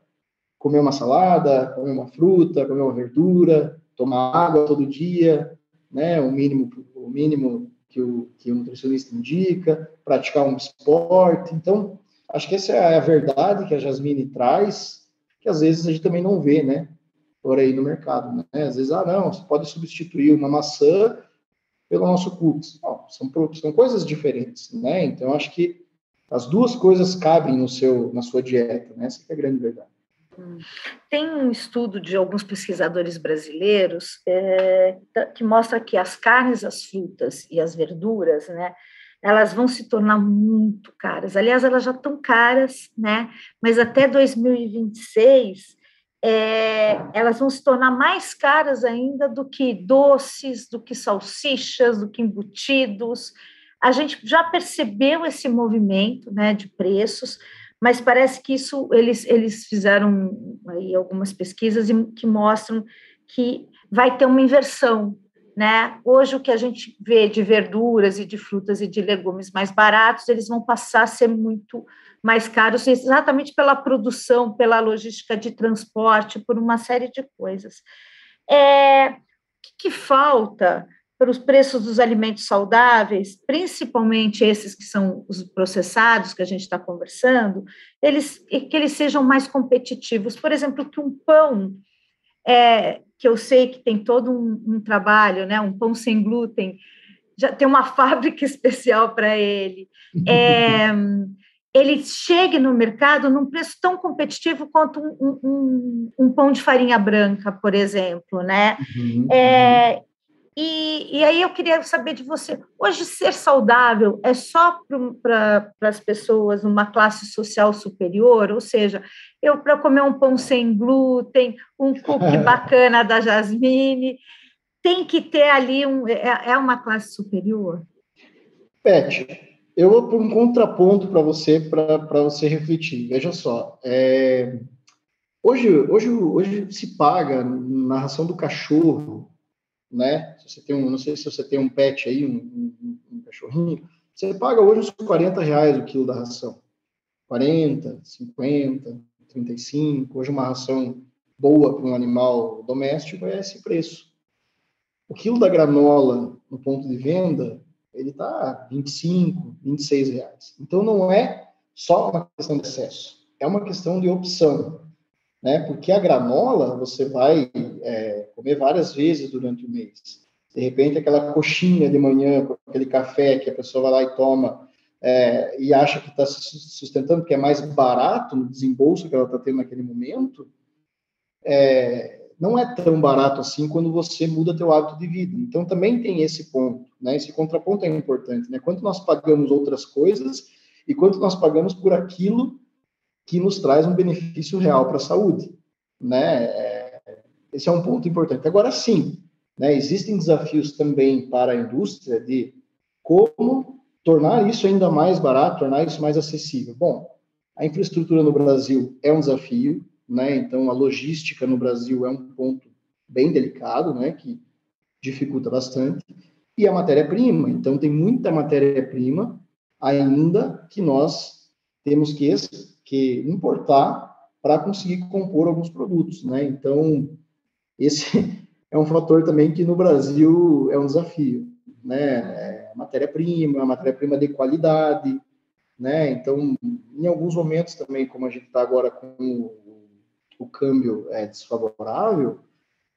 comer uma salada, comer uma fruta, comer uma verdura, tomar água todo dia, né? O mínimo, o mínimo que o, que o nutricionista indica, praticar um esporte. Então, acho que essa é a verdade que a Jasmine traz, que às vezes a gente também não vê, né? Por aí no mercado, né? Às vezes, ah, não, você pode substituir uma maçã pelo nosso cookies. Não, são, são coisas diferentes, né? Então, acho que as duas coisas cabem no seu, na sua dieta, né? Essa é a grande verdade. Tem um estudo de alguns pesquisadores brasileiros é, que mostra que as carnes, as frutas e as verduras, né, elas vão se tornar muito caras. Aliás, elas já estão caras, né? Mas até 2026 é, elas vão se tornar mais caras ainda do que doces, do que salsichas, do que embutidos. A gente já percebeu esse movimento né, de preços, mas parece que isso eles, eles fizeram aí algumas pesquisas que mostram que vai ter uma inversão. Né? Hoje, o que a gente vê de verduras e de frutas e de legumes mais baratos, eles vão passar a ser muito mais caros, exatamente pela produção, pela logística de transporte, por uma série de coisas. É, o que, que falta para os preços dos alimentos saudáveis, principalmente esses que são os processados que a gente está conversando, eles que eles sejam mais competitivos. Por exemplo, que um pão é, que eu sei que tem todo um, um trabalho, né, um pão sem glúten, já tem uma fábrica especial para ele. É, ele chegue no mercado num preço tão competitivo quanto um, um, um pão de farinha branca, por exemplo, né? Uhum. É, e, e, aí eu queria saber de você, hoje ser saudável é só para as pessoas numa classe social superior, ou seja, eu para comer um pão sem glúten, um cookie bacana da Jasmine, tem que ter ali um, é, é uma classe superior? Pet, eu vou pôr um contraponto para você, para você refletir. Veja só, é, hoje, hoje, hoje se paga na ração do cachorro, né? Se você tem um, não sei se você tem um pet aí, um, um, um cachorrinho, você paga hoje uns 40 reais o quilo da ração. 40, 50, 35. Hoje uma ração boa para um animal doméstico é esse preço. O quilo da granola no ponto de venda ele está 25, 26 reais. Então não é só uma questão de excesso, é uma questão de opção, né? Porque a granola você vai é, comer várias vezes durante o mês. De repente aquela coxinha de manhã com aquele café que a pessoa vai lá e toma é, e acha que está se sustentando, que é mais barato no desembolso que ela está tendo naquele momento, é, não é tão barato assim quando você muda teu hábito de vida. Então também tem esse ponto, né? Esse contraponto é importante, né? Quanto nós pagamos outras coisas e quanto nós pagamos por aquilo que nos traz um benefício real para a saúde, né? É, esse é um ponto importante. Agora sim, né? Existem desafios também para a indústria de como tornar isso ainda mais barato, tornar isso mais acessível. Bom, a infraestrutura no Brasil é um desafio, né? Então, a logística no Brasil é um ponto bem delicado, né? Que dificulta bastante. E a matéria-prima. Então, tem muita matéria-prima ainda que nós temos que, que importar para conseguir compor alguns produtos, né? Então, esse é um fator também que no Brasil é um desafio, né? É matéria-prima, matéria-prima de qualidade, né? Então, em alguns momentos também, como a gente está agora com o câmbio é desfavorável,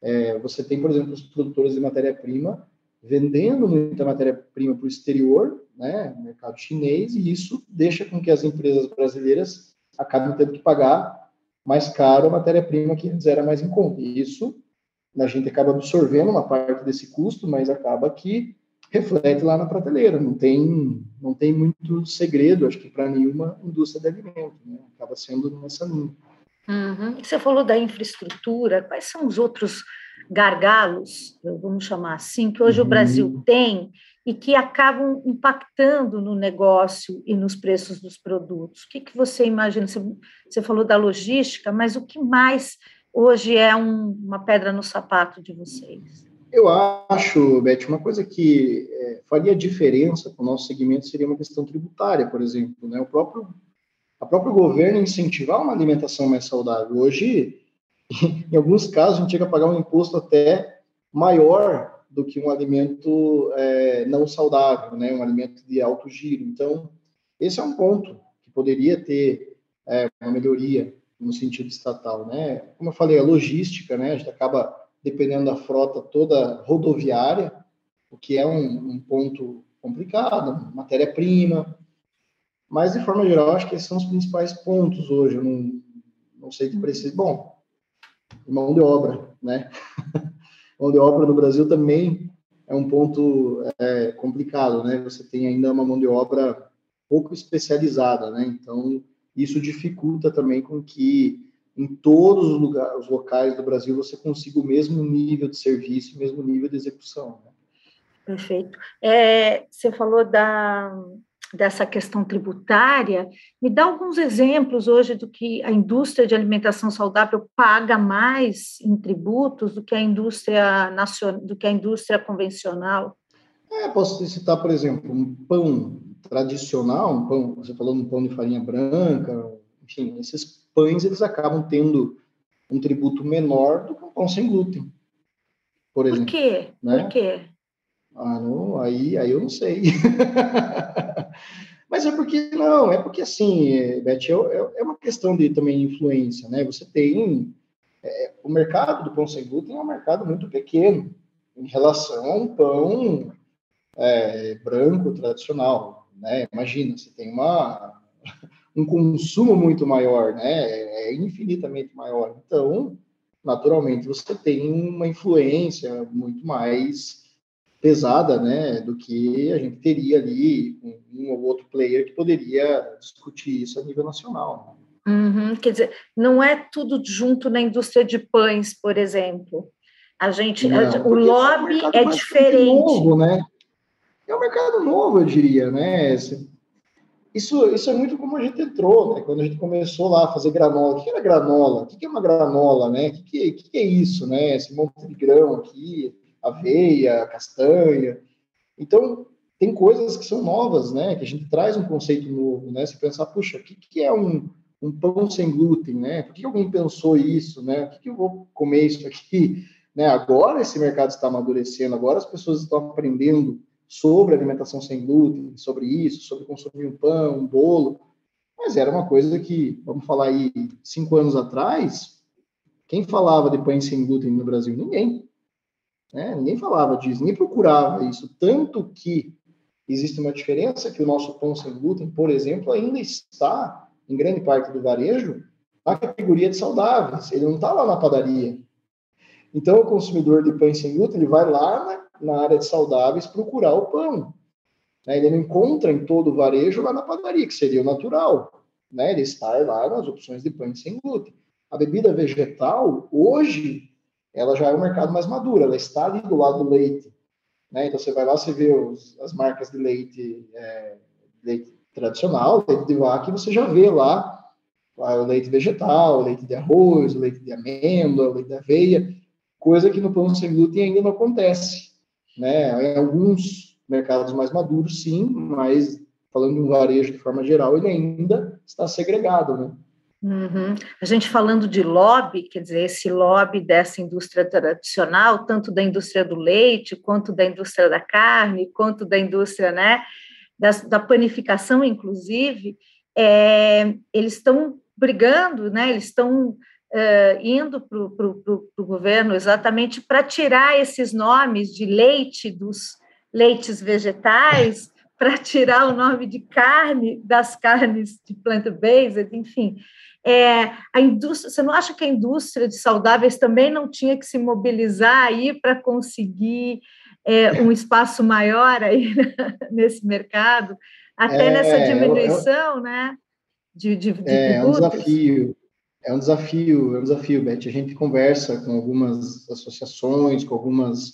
é, você tem, por exemplo, os produtores de matéria-prima vendendo muita matéria-prima para o exterior, né, mercado chinês, e isso deixa com que as empresas brasileiras acabem tendo que pagar mais caro a matéria-prima que antes era mais em conta. E isso a gente acaba absorvendo uma parte desse custo, mas acaba que reflete lá na prateleira. Não tem, não tem muito segredo, acho que para nenhuma indústria de alimento, né? acaba sendo nessa linha. Uhum. Você falou da infraestrutura, quais são os outros gargalos, vamos chamar assim, que hoje uhum. o Brasil tem e que acabam impactando no negócio e nos preços dos produtos? O que, que você imagina? Você, você falou da logística, mas o que mais hoje é um, uma pedra no sapato de vocês? Eu acho, Beth, uma coisa que é, faria diferença para o nosso segmento seria uma questão tributária, por exemplo. Né? O próprio a próprio governo incentivar uma alimentação mais saudável. Hoje, em alguns casos, a gente chega a pagar um imposto até maior do que um alimento é, não saudável, né? um alimento de alto giro. Então, esse é um ponto que poderia ter é, uma melhoria no sentido estatal. Né? Como eu falei, a logística, né? a gente acaba dependendo da frota toda rodoviária, o que é um, um ponto complicado, matéria-prima, mas, de forma geral, acho que esses são os principais pontos hoje. Eu não, não sei que precisa. Bom, mão de obra, né? mão de obra no Brasil também é um ponto é, complicado, né? Você tem ainda uma mão de obra pouco especializada, né? Então, isso dificulta também com que em todos os, lugares, os locais do Brasil você consiga o mesmo nível de serviço, o mesmo nível de execução. Né? Perfeito. É, você falou da, dessa questão tributária, me dá alguns exemplos hoje do que a indústria de alimentação saudável paga mais em tributos do que a indústria nacional, do que a indústria convencional. É, posso citar, por exemplo, um pão tradicional, um pão, você falou um pão de farinha branca, enfim, esses pães eles acabam tendo um tributo menor do que um pão sem glúten, por exemplo. Por quê? Né? Por quê? Ah, não, aí, aí eu não sei. Mas é porque, não, é porque assim, Beth, é, é, é uma questão de também influência, né? Você tem. É, o mercado do pão sem glúten é um mercado muito pequeno em relação a um pão é, branco tradicional, né? Imagina, você tem uma, um consumo muito maior, né? É infinitamente maior. Então, naturalmente, você tem uma influência muito mais pesada, né, do que a gente teria ali um ou outro player que poderia discutir isso a nível nacional. Né? Uhum, quer dizer, não é tudo junto na indústria de pães, por exemplo. A gente, não, a, o lobby é, um é diferente. Novo, né? É um mercado novo, eu diria, né? Isso, isso é muito como a gente entrou, né? Quando a gente começou lá a fazer granola. O que era granola? O que é uma granola, né? O que, que, que é isso, né? Esse monte de grão aqui aveia, castanha. Então, tem coisas que são novas, né? Que a gente traz um conceito novo, né? Se pensar, puxa, o que, que é um, um pão sem glúten, né? Por que alguém pensou isso, né? Por que, que eu vou comer isso aqui? Né? Agora esse mercado está amadurecendo, agora as pessoas estão aprendendo sobre alimentação sem glúten, sobre isso, sobre consumir um pão, um bolo. Mas era uma coisa que, vamos falar aí, cinco anos atrás, quem falava de pães sem glúten no Brasil? Ninguém. Né? Ninguém falava disso, ninguém procurava isso. Tanto que existe uma diferença que o nosso pão sem glúten, por exemplo, ainda está, em grande parte do varejo, na categoria de saudáveis. Ele não está lá na padaria. Então, o consumidor de pães sem glúten, ele vai lá na, na área de saudáveis procurar o pão. Né? Ele não encontra em todo o varejo lá na padaria, que seria o natural. Né? Ele está lá nas opções de pães sem glúten. A bebida vegetal, hoje, ela já é um mercado mais maduro, ela está ali do lado do leite. Né? Então, você vai lá, você vê os, as marcas de leite, é, leite tradicional, leite de vaca, e você já vê lá o leite vegetal, o leite de arroz, o leite de amêndoa, o leite de aveia, coisa que no pão sem glúten ainda não acontece. Né? Em alguns mercados mais maduros, sim, mas falando de um varejo de forma geral, ele ainda está segregado, né? Uhum. A gente falando de lobby, quer dizer, esse lobby dessa indústria tradicional, tanto da indústria do leite, quanto da indústria da carne, quanto da indústria né, da, da panificação, inclusive, é, eles estão brigando, né, eles estão Uh, indo para o governo exatamente para tirar esses nomes de leite dos leites vegetais, para tirar o nome de carne das carnes de plant-based, enfim. É, a indústria, você não acha que a indústria de saudáveis também não tinha que se mobilizar aí para conseguir é, um espaço maior aí nesse mercado, até é, nessa diminuição, eu, né? De, de, de é, é um desafio, é um desafio, é um desafio, Beth. A gente conversa com algumas associações, com algumas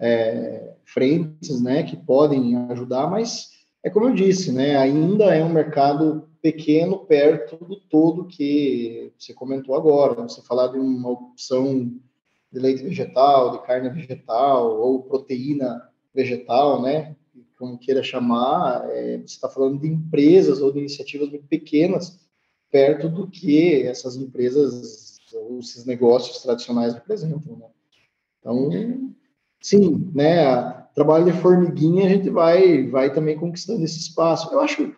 é, frentes, né, que podem ajudar, mas é como eu disse, né, ainda é um mercado pequeno perto do todo que você comentou agora. Você falar de uma opção de leite vegetal, de carne vegetal ou proteína vegetal, né, como queira chamar, é, você está falando de empresas ou de iniciativas muito pequenas perto do que essas empresas ou esses negócios tradicionais representam. Né? Então, sim, né? Trabalho de formiguinha a gente vai, vai também conquistando esse espaço. Eu acho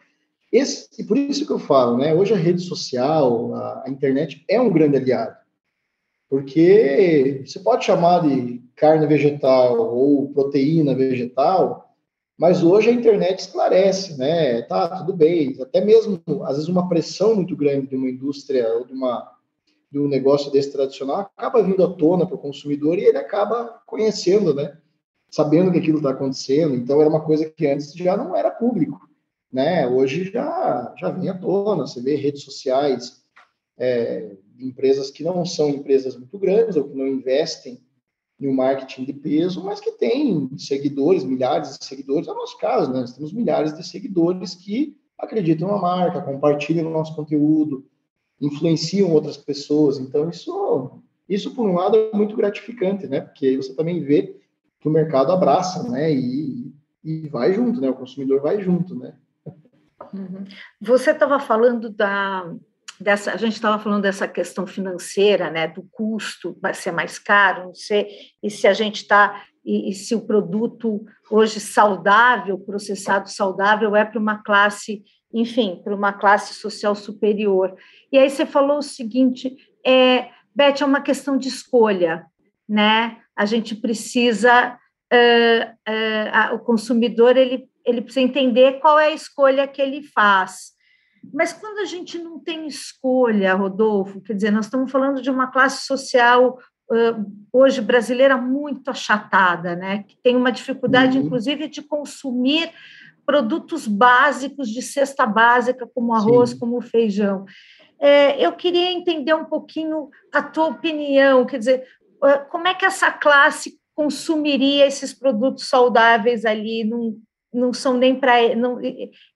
esse, e por isso que eu falo, né? Hoje a rede social, a, a internet é um grande aliado, porque você pode chamar de carne vegetal ou proteína vegetal, mas hoje a internet esclarece, né? Tá, tudo bem. Até mesmo, às vezes, uma pressão muito grande de uma indústria ou de, uma, de um negócio desse tradicional acaba vindo à tona para o consumidor e ele acaba conhecendo, né? Sabendo que aquilo está acontecendo. Então, era uma coisa que antes já não era público, né? Hoje já, já vem à tona. Você vê redes sociais, é, empresas que não são empresas muito grandes ou que não investem em um marketing de peso, mas que tem seguidores, milhares de seguidores. É o nosso caso, né? Nós temos milhares de seguidores que acreditam na marca, compartilham o nosso conteúdo, influenciam outras pessoas. Então, isso, isso por um lado, é muito gratificante, né? Porque aí você também vê que o mercado abraça, né? E, e vai junto, né? O consumidor vai junto, né? Uhum. Você estava falando da, dessa, a gente estava falando dessa questão financeira, né, do custo, vai ser mais caro, não sei, e se a gente está, e, e, se o produto hoje saudável, processado saudável, é para uma classe, enfim, para uma classe social superior. E aí você falou o seguinte, é, Beth, é uma questão de escolha, né? A gente precisa, o consumidor, ele, ele precisa entender qual é a escolha que ele faz, mas quando a gente não tem escolha, Rodolfo, quer dizer, nós estamos falando de uma classe social hoje brasileira muito achatada, né? Que tem uma dificuldade, uhum. inclusive, de consumir produtos básicos de cesta básica, como arroz, Sim. como feijão. É, eu queria entender um pouquinho a tua opinião, quer dizer, como é que essa classe consumiria esses produtos saudáveis ali num, não são nem para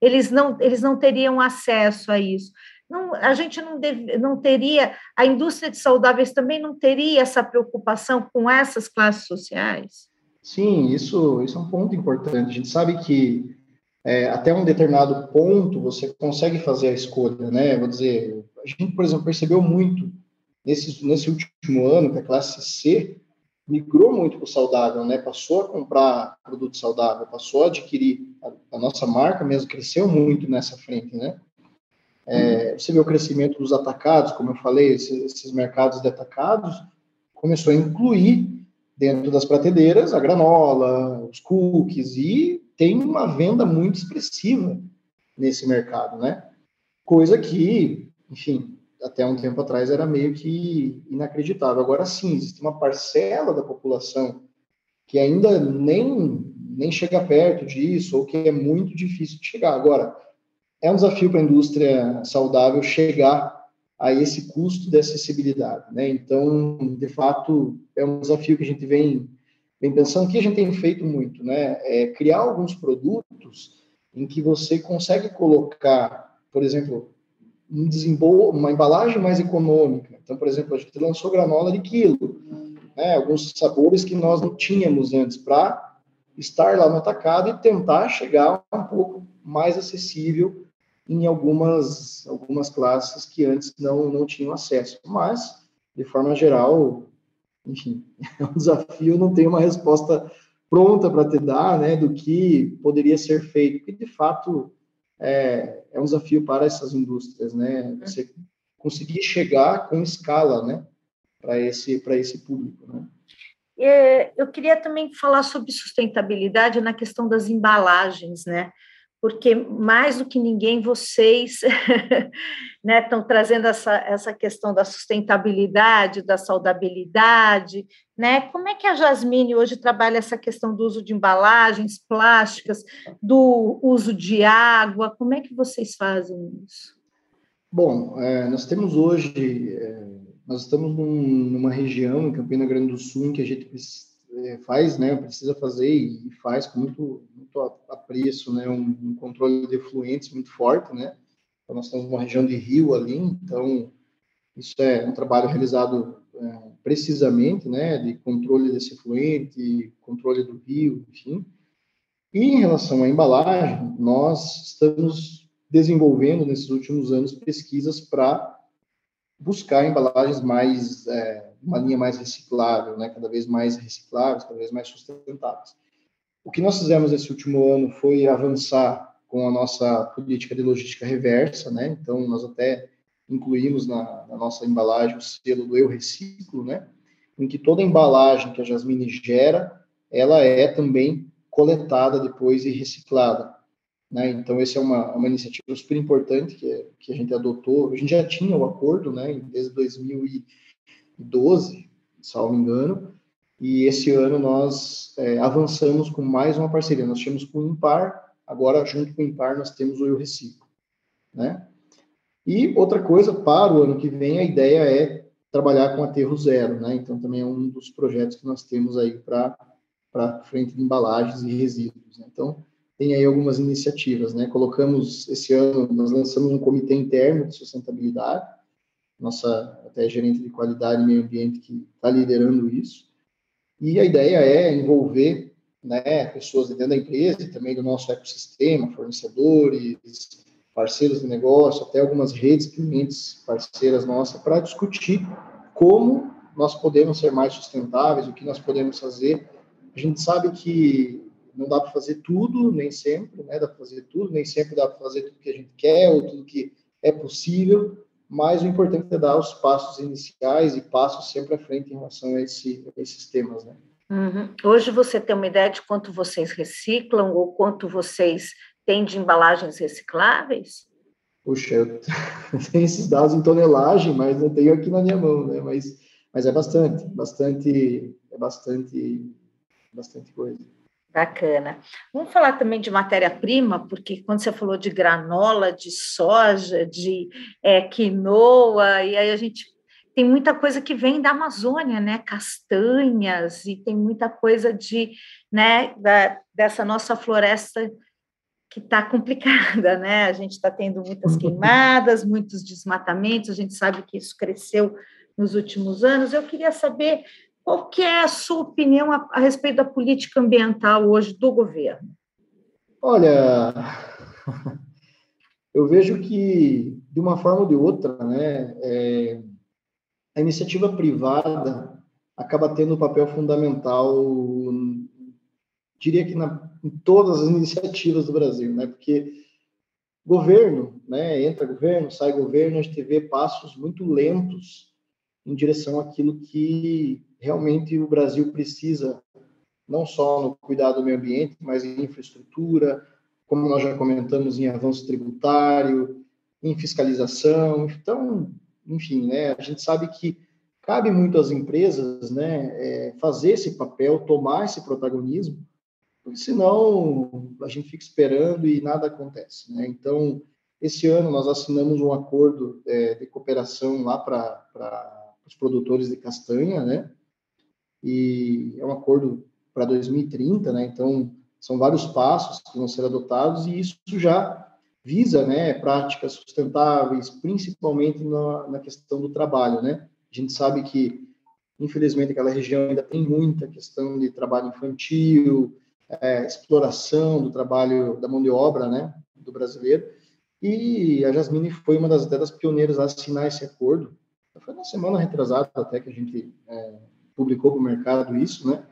eles não eles não teriam acesso a isso. Não, a gente não, deve, não teria a indústria de saudáveis também não teria essa preocupação com essas classes sociais. Sim, isso isso é um ponto importante. A gente sabe que é, até um determinado ponto você consegue fazer a escolha, né? Vou dizer, a gente, por exemplo, percebeu muito nesse, nesse último ano que a classe C migrou muito para o saudável, né? Passou a comprar produto saudável, passou a adquirir a, nossa marca mesmo cresceu muito nessa frente, né? É, você vê o crescimento dos atacados, como eu falei, esses, esses, mercados de atacados começou a incluir dentro das prateleras a granola, os cookies e tem uma venda muito expressiva nesse mercado, né? Coisa que, enfim, até um tempo atrás era meio que inacreditável. Agora sim, existe uma parcela da população que ainda nem, nem chega perto disso, ou que é muito difícil de chegar. Agora, é um desafio para a indústria saudável chegar a esse custo de acessibilidade, né? Então, de fato, é um desafio que a gente vem, vem pensando, que a gente tem feito muito, né? É criar alguns produtos em que você consegue colocar, por exemplo, um uma embalagem mais econômica. Então, por exemplo, a gente lançou granola de quilo, né? Alguns sabores que nós não tínhamos antes para estar lá no atacado e tentar chegar um pouco mais acessível em algumas, algumas classes que antes não, não tinham acesso. Mas, de forma geral, enfim, é um desafio, não tem uma resposta pronta para te dar, né, do que poderia ser feito, porque, de fato, é, é um desafio para essas indústrias, né, você conseguir chegar com escala, né, para esse, esse público, né. É, eu queria também falar sobre sustentabilidade na questão das embalagens, né? Porque mais do que ninguém vocês né, estão trazendo essa, essa questão da sustentabilidade, da saudabilidade, né? Como é que a Jasmine hoje trabalha essa questão do uso de embalagens plásticas, do uso de água? Como é que vocês fazem isso? Bom, é, nós temos hoje, é, nós estamos num, numa região, em Campina Grande do Sul, em que a gente é, faz, né, precisa fazer e faz com muito, muito apreço, né, um, um, controle de efluentes muito forte, né, então nós temos uma região de rio ali, então isso é um trabalho realizado é, precisamente, né, de controle desse efluente, controle do rio, enfim. E em relação à embalagem, nós estamos desenvolvendo nesses últimos anos pesquisas para buscar embalagens mais é, uma linha mais reciclável, né, cada vez mais recicláveis, cada vez mais sustentáveis. O que nós fizemos esse último ano foi avançar com a nossa política de logística reversa, né? Então nós até incluímos na, na nossa embalagem o selo do Eu Reciclo, né? Em que toda embalagem que a Jasmine gera, ela é também coletada depois e reciclada. Né? Então, essa é uma, uma iniciativa super importante que, que a gente adotou. A gente já tinha o acordo né, desde 2000 e 2012, salvo engano, e esse ano nós é, avançamos com mais uma parceria. Nós tínhamos com o Impar, agora junto com o Impar nós temos o Eu Reciclo, né? E outra coisa, para o ano que vem, a ideia é trabalhar com aterro zero, né? Então também é um dos projetos que nós temos aí para para frente de embalagens e resíduos. Né? Então tem aí algumas iniciativas, né? Colocamos esse ano nós lançamos um comitê interno de sustentabilidade nossa até gerente de qualidade e meio ambiente que está liderando isso. E a ideia é envolver né, pessoas dentro da empresa e também do nosso ecossistema, fornecedores, parceiros de negócio, até algumas redes clientes parceiras nossas, para discutir como nós podemos ser mais sustentáveis, o que nós podemos fazer. A gente sabe que não dá para fazer tudo, nem sempre, né? Dá para fazer tudo, nem sempre dá para fazer tudo que a gente quer ou tudo que é possível, mas o importante é dar os passos iniciais e passos sempre à frente em relação a, esse, a esses temas, né? Uhum. Hoje você tem uma ideia de quanto vocês reciclam ou quanto vocês têm de embalagens recicláveis? Puxa, eu tenho esses dados em tonelagem, mas não tenho aqui na minha mão, né? Mas, mas é bastante, bastante, é bastante, bastante coisa. Bacana. Vamos falar também de matéria-prima, porque quando você falou de granola, de soja, de é, quinoa, e aí a gente tem muita coisa que vem da Amazônia, né? Castanhas, e tem muita coisa de, né, da, dessa nossa floresta que está complicada, né? A gente está tendo muitas uhum. queimadas, muitos desmatamentos, a gente sabe que isso cresceu nos últimos anos. Eu queria saber qual é a sua opinião a, a respeito da política ambiental hoje do governo? Olha, eu vejo que, de uma forma ou de outra, né, é, a iniciativa privada acaba tendo um papel fundamental, diria que na, em todas as iniciativas do Brasil, né, porque governo, né, entra governo, sai governo, a gente vê passos muito lentos em direção àquilo que realmente o Brasil precisa não só no cuidado do meio ambiente, mas em infraestrutura, como nós já comentamos, em avanço tributário, em fiscalização. Então, enfim, né, a gente sabe que cabe muito às empresas né, é, fazer esse papel, tomar esse protagonismo, porque senão a gente fica esperando e nada acontece. Né? Então, esse ano nós assinamos um acordo é, de cooperação lá para os produtores de castanha, né? E é um acordo para 2030, né? Então, são vários passos que vão ser adotados e isso já visa, né, práticas sustentáveis, principalmente na, na questão do trabalho, né? A gente sabe que, infelizmente, aquela região ainda tem muita questão de trabalho infantil, é, exploração do trabalho da mão de obra, né, do brasileiro. E a Jasmine foi uma das, das pioneiras a assinar esse acordo. Foi na semana retrasada até que a gente é, publicou para o mercado isso, né?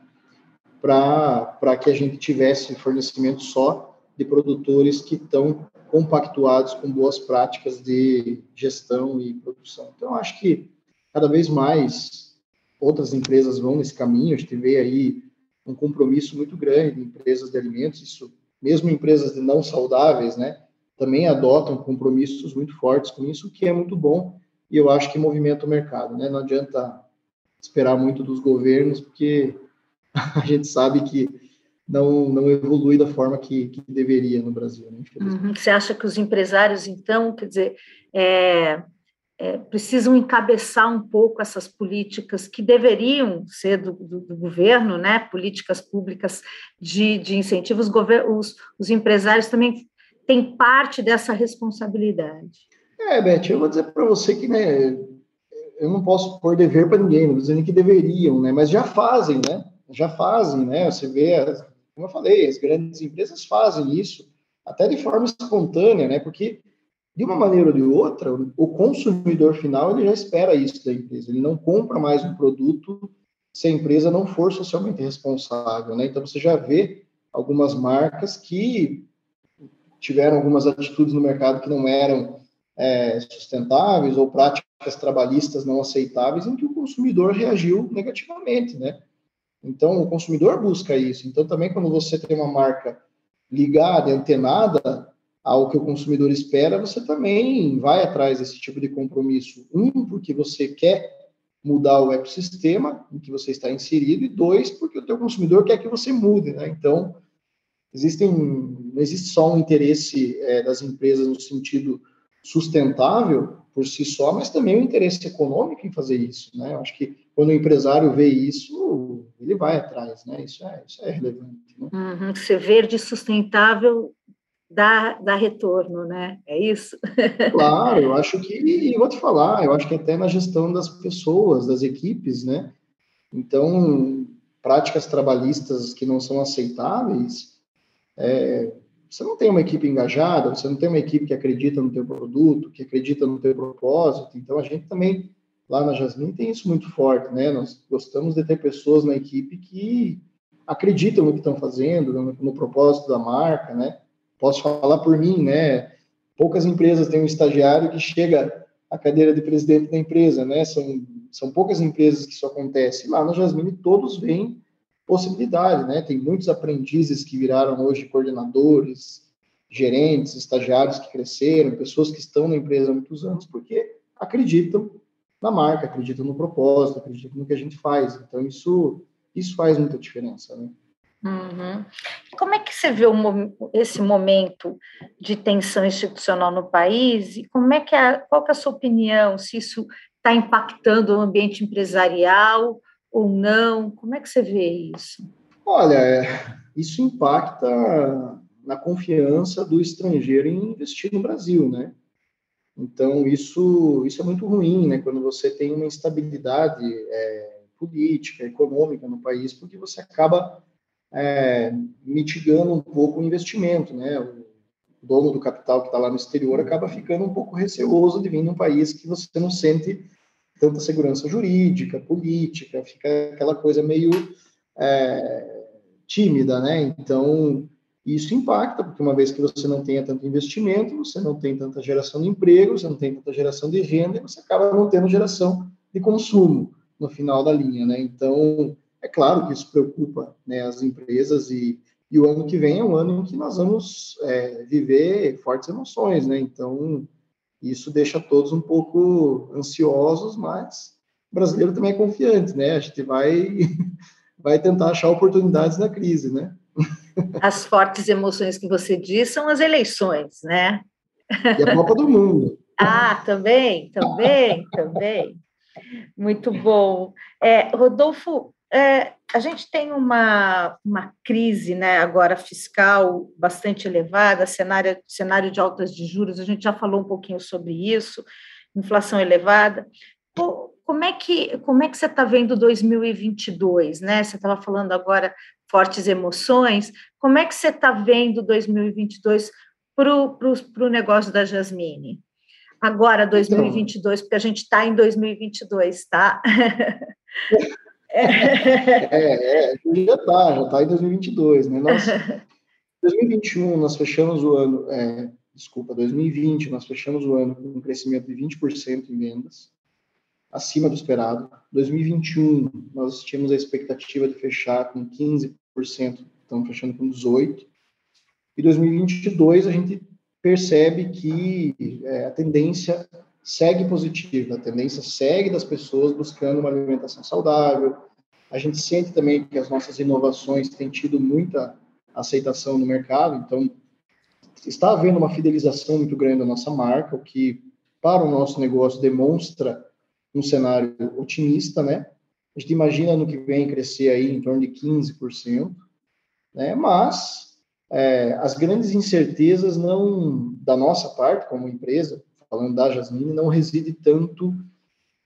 Para que a gente tivesse fornecimento só de produtores que estão compactuados com boas práticas de gestão e produção. Então, acho que cada vez mais outras empresas vão nesse caminho. A gente vê aí um compromisso muito grande de empresas de alimentos, isso mesmo empresas de não saudáveis, né? também adotam compromissos muito fortes com isso, o que é muito bom e eu acho que movimenta o mercado. Né? Não adianta esperar muito dos governos, porque a gente sabe que não, não evolui da forma que, que deveria no Brasil. Né? Uhum. Você acha que os empresários, então, quer dizer, é, é, precisam encabeçar um pouco essas políticas que deveriam ser do, do, do governo, né? políticas públicas de, de incentivos, os, os empresários também tem parte dessa responsabilidade. É, Beth, eu vou dizer para você que, né, eu não posso pôr dever para ninguém, não dizer que deveriam, né, mas já fazem, né, já fazem, né, você vê, como eu falei, as grandes empresas fazem isso, até de forma espontânea, né, porque de uma maneira ou de outra, o consumidor final ele já espera isso da empresa, ele não compra mais um produto se a empresa não for socialmente responsável, né, então você já vê algumas marcas que tiveram algumas atitudes no mercado que não eram é, sustentáveis ou práticas trabalhistas não aceitáveis, em que o consumidor reagiu negativamente, né? Então, o consumidor busca isso. Então, também quando você tem uma marca ligada, antenada ao que o consumidor espera, você também vai atrás desse tipo de compromisso. Um, porque você quer mudar o ecossistema em que você está inserido, e dois, porque o teu consumidor quer que você mude, né? Então, existem, não existe só um interesse é, das empresas no sentido sustentável por si só, mas também o interesse econômico em fazer isso, né? Eu acho que quando o empresário vê isso, ele vai atrás, né? Isso é, isso é relevante. Né? Uhum, ser verde sustentável dá, dá retorno, né? É isso? Claro, eu acho que, e vou te falar, eu acho que até na gestão das pessoas, das equipes, né? Então, práticas trabalhistas que não são aceitáveis, é, você não tem uma equipe engajada, você não tem uma equipe que acredita no teu produto, que acredita no teu propósito. Então a gente também lá na Jasmine tem isso muito forte, né? Nós gostamos de ter pessoas na equipe que acreditam no que estão fazendo, no, no propósito da marca, né? Posso falar por mim, né? Poucas empresas têm um estagiário que chega à cadeira de presidente da empresa, né? São, são poucas empresas que isso acontece. Lá na Jasmine todos vêm possibilidade, né? Tem muitos aprendizes que viraram hoje coordenadores, gerentes, estagiários que cresceram, pessoas que estão na empresa há muitos anos, porque acreditam na marca, acreditam no propósito, acreditam no que a gente faz. Então, isso, isso faz muita diferença, né? Uhum. Como é que você vê esse momento de tensão institucional no país e como é que é, qual que é a sua opinião, se isso está impactando o ambiente empresarial ou não? Como é que você vê isso? Olha, é, isso impacta na confiança do estrangeiro em investir no Brasil, né? Então, isso, isso é muito ruim, né? Quando você tem uma instabilidade é, política, econômica no país, porque você acaba é, mitigando um pouco o investimento, né? O dono do capital que está lá no exterior acaba ficando um pouco receoso de vir num país que você não sente tanta segurança jurídica, política, fica aquela coisa meio é, tímida, né? Então, isso impacta, porque uma vez que você não tenha tanto investimento, você não tem tanta geração de emprego, você não tem tanta geração de renda, você acaba não tendo geração de consumo no final da linha, né? Então, É claro que isso preocupa né, as empresas e, e o ano que vem é um ano em que nós vamos é, viver fortes emoções, né? Então, isso deixa todos um pouco ansiosos, mas o brasileiro também é confiante, né? A gente vai, vai tentar achar oportunidades na crise, né? As fortes emoções que você diz são as eleições, né? E a Copa do Mundo. Ah, também, também, também. Muito bom. É, Rodolfo, é, a gente tem uma, uma crise né, agora fiscal bastante elevada, cenário, cenário de altas de juros, a gente já falou um pouquinho sobre isso, inflação elevada. Como é que, como é que você está vendo 2022? Né? Você estava falando agora fortes emoções. Como é que você está vendo 2022 para o negócio da Jasmine? Agora, 2022, então, porque a gente está em 2022, tá? É, é, já está, já está em 2022, né? Nós, 2021, nós fechamos o ano, é, desculpa, 2020, nós fechamos o ano com um crescimento de 20% em vendas, acima do esperado. 2021, nós tínhamos a expectativa de fechar com 15%, estamos fechando com 18%. E 2022, a gente percebe que é, a tendência segue positiva, a tendência segue das pessoas buscando uma alimentação saudável. A gente sente também que as nossas inovações têm tido muita aceitação no mercado, então está havendo uma fidelização muito grande da nossa marca, o que para o nosso negócio demonstra um cenário otimista, né? A gente imagina no que vem crescer aí em torno de 15%, né? Mas é, as grandes incertezas não da nossa parte como empresa, falando da Jasmine, não reside tanto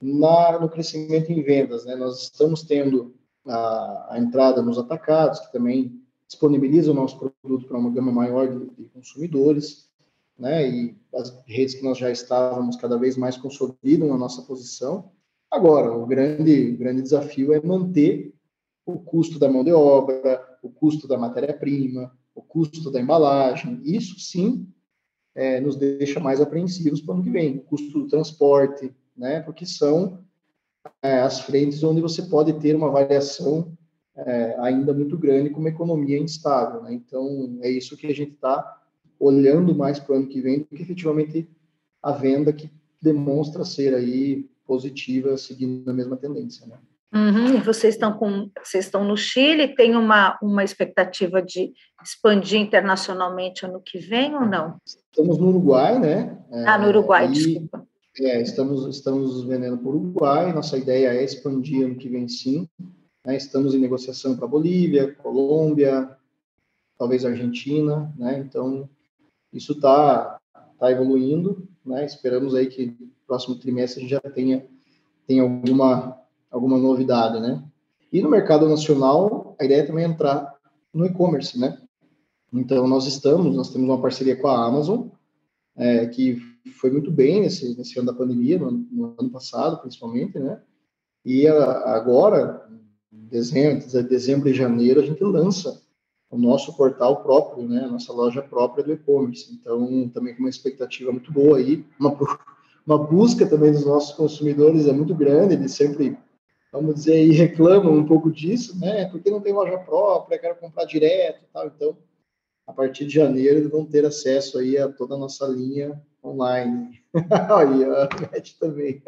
na, no crescimento em vendas. Né? Nós estamos tendo a, a, entrada nos atacados, que também disponibiliza o nosso produto para uma gama maior de, de, consumidores, né? e as redes que nós já estávamos cada vez mais consolidam a nossa posição. Agora, o grande, grande desafio é manter o custo da mão de obra, o custo da matéria-prima, o custo da embalagem. Isso sim é, nos deixa mais apreensivos para o ano que vem. O custo do transporte, né? Porque são é, as frentes onde você pode ter uma variação é, ainda muito grande com uma economia instável. Né? Então, é isso que a gente está olhando mais para o ano que vem do que efetivamente a venda que demonstra ser aí positiva, seguindo a mesma tendência. Né? Uhum, e vocês estão com, vocês estão no Chile, tem uma, uma expectativa de expandir internacionalmente ano que vem ou não? Estamos no Uruguai, né? Ah, no Uruguai, e, desculpa. É, estamos, estamos vendendo para o Uruguai, nossa ideia é expandir ano que vem sim. Né? Estamos em negociação para Bolívia, Colômbia, talvez Argentina, né? Então, isso está tá evoluindo, né? Esperamos aí que no próximo trimestre a gente já tenha, tenha alguma alguma novidade, né? E no mercado nacional, a ideia é também entrar no e-commerce, né? Então, nós estamos, nós temos uma parceria com a Amazon, é, que foi muito bem nesse, nesse ano da pandemia, no, no ano passado, principalmente, né? E a, agora, dezembro, dezembro e janeiro, a gente lança o nosso portal próprio, né? A nossa loja própria do e-commerce. Então, também com uma expectativa muito boa aí, uma, uma busca também dos nossos consumidores é muito grande, eles sempre vamos dizer, e reclamam um pouco disso, né? Porque não tem loja própria, quero comprar direto, tal. Então, a partir de janeiro eles vão ter acesso aí a toda a nossa linha online. aí, a net também.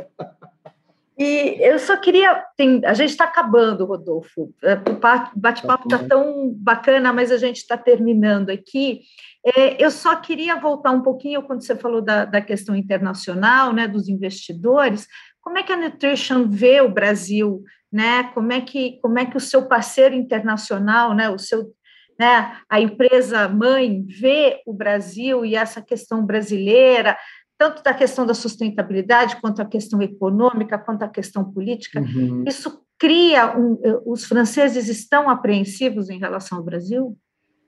E eu só queria. Tem, a gente está acabando, Rodolfo. É, o bate-papo está tá tão bacana, mas a gente está terminando aqui. É, eu só queria voltar um pouquinho quando você falou da, da questão internacional, né, dos investidores, como é que a Nutrition vê o Brasil, né? Como é que como é que o seu parceiro internacional, né, o seu né, a empresa mãe vê o Brasil e essa questão brasileira, tanto da questão da sustentabilidade, quanto a questão econômica, quanto a questão política, uhum. isso cria um, os franceses estão apreensivos em relação ao Brasil?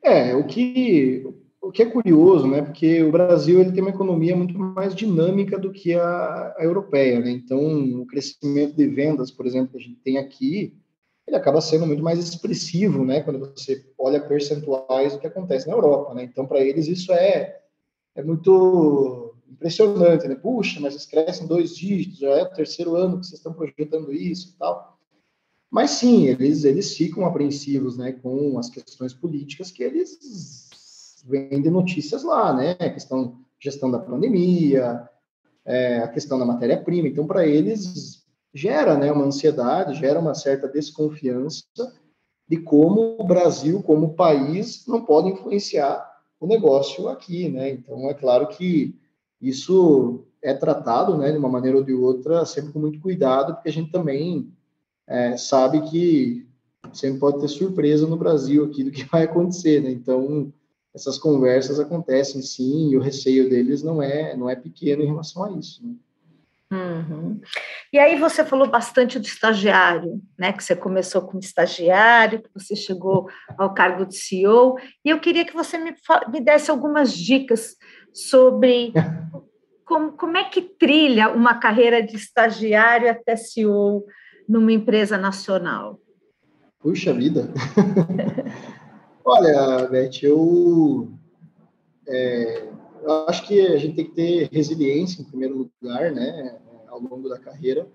É, o que o que é curioso, né? Porque o Brasil ele tem uma economia muito mais dinâmica do que a, a, europeia, né? Então, o crescimento de vendas, por exemplo, que a gente tem aqui, ele acaba sendo muito mais expressivo, né? Quando você olha percentuais do que acontece na Europa, né? Então, para eles isso é é muito impressionante, né? Puxa, mas eles crescem dois dígitos, já é o terceiro ano que vocês estão projetando isso e tal. Mas sim, eles, eles ficam apreensivos né, com as questões políticas que eles vendem notícias lá, né? A questão gestão da pandemia, é, a questão da matéria-prima. Então, para eles, gera né, uma ansiedade, gera uma certa desconfiança de como o Brasil, como país, não pode influenciar o negócio aqui, né? Então, é claro que isso é tratado, né, de uma maneira ou de outra, sempre com muito cuidado, porque a gente também é, sabe que sempre pode ter surpresa no Brasil aqui do que vai acontecer, né? Então, essas conversas acontecem sim, e o receio deles não é, não é pequeno em relação a isso. Né? Uhum. E aí você falou bastante do estagiário, né? Que você começou como estagiário, que você chegou ao cargo de CEO, e eu queria que você me, me desse algumas dicas sobre como, como é que trilha uma carreira de estagiário até CEO numa empresa nacional? Puxa vida! Olha, Beth, eu, é, eu acho que a gente tem que ter resiliência em primeiro lugar, né, ao longo da carreira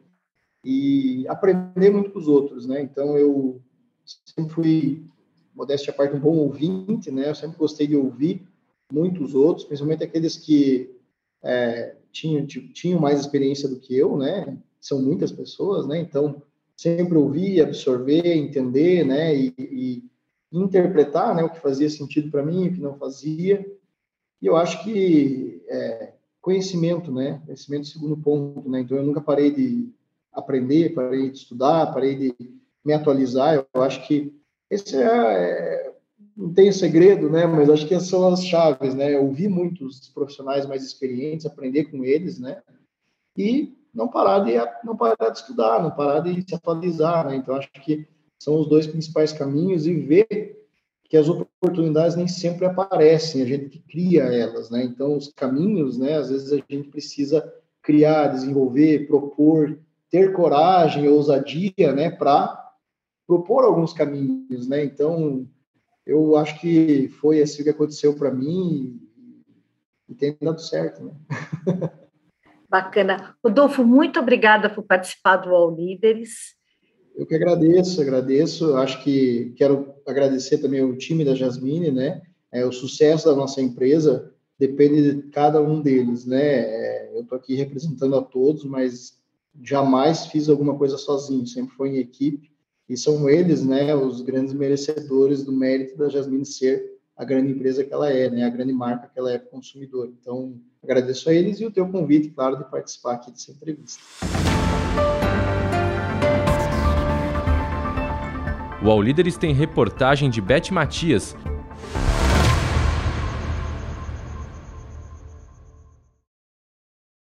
e aprender muito com os outros, né? Então eu sempre fui modéstia à parte um bom ouvinte, né? Eu sempre gostei de ouvir muitos outros, principalmente aqueles que é, tinham tinham mais experiência do que eu, né? São muitas pessoas, né? Então sempre ouvir, absorver, entender, né? E, e interpretar, né? O que fazia sentido para mim, o que não fazia. E eu acho que é, conhecimento, né? Conhecimento segundo ponto, né? Então eu nunca parei de aprender, parei de estudar, parei de me atualizar. Eu acho que esse é, é não tem segredo, né? Mas acho que essas são as chaves, né? Ouvir muitos profissionais mais experientes, aprender com eles, né? E não parar de não parar de estudar, não parar de se atualizar, né? Então acho que são os dois principais caminhos e ver que as oportunidades nem sempre aparecem, a gente cria elas, né? Então os caminhos, né? Às vezes a gente precisa criar, desenvolver, propor, ter coragem, ousadia, né? Para propor alguns caminhos, né? Então eu acho que foi assim que aconteceu para mim e tem dado certo, né? Bacana. Rodolfo, muito obrigada por participar do All Líderes. Eu que agradeço, agradeço. Acho que quero agradecer também o time da Jasmine, né? É, o sucesso da nossa empresa depende de cada um deles, né? É, eu estou aqui representando a todos, mas jamais fiz alguma coisa sozinho, sempre foi em equipe e são eles, né, os grandes merecedores do mérito da Jasmine ser a grande empresa que ela é, né, a grande marca que ela é o consumidor. Então, agradeço a eles e o teu convite, claro, de participar aqui dessa entrevista. O All Líderes tem reportagem de Beth Matias,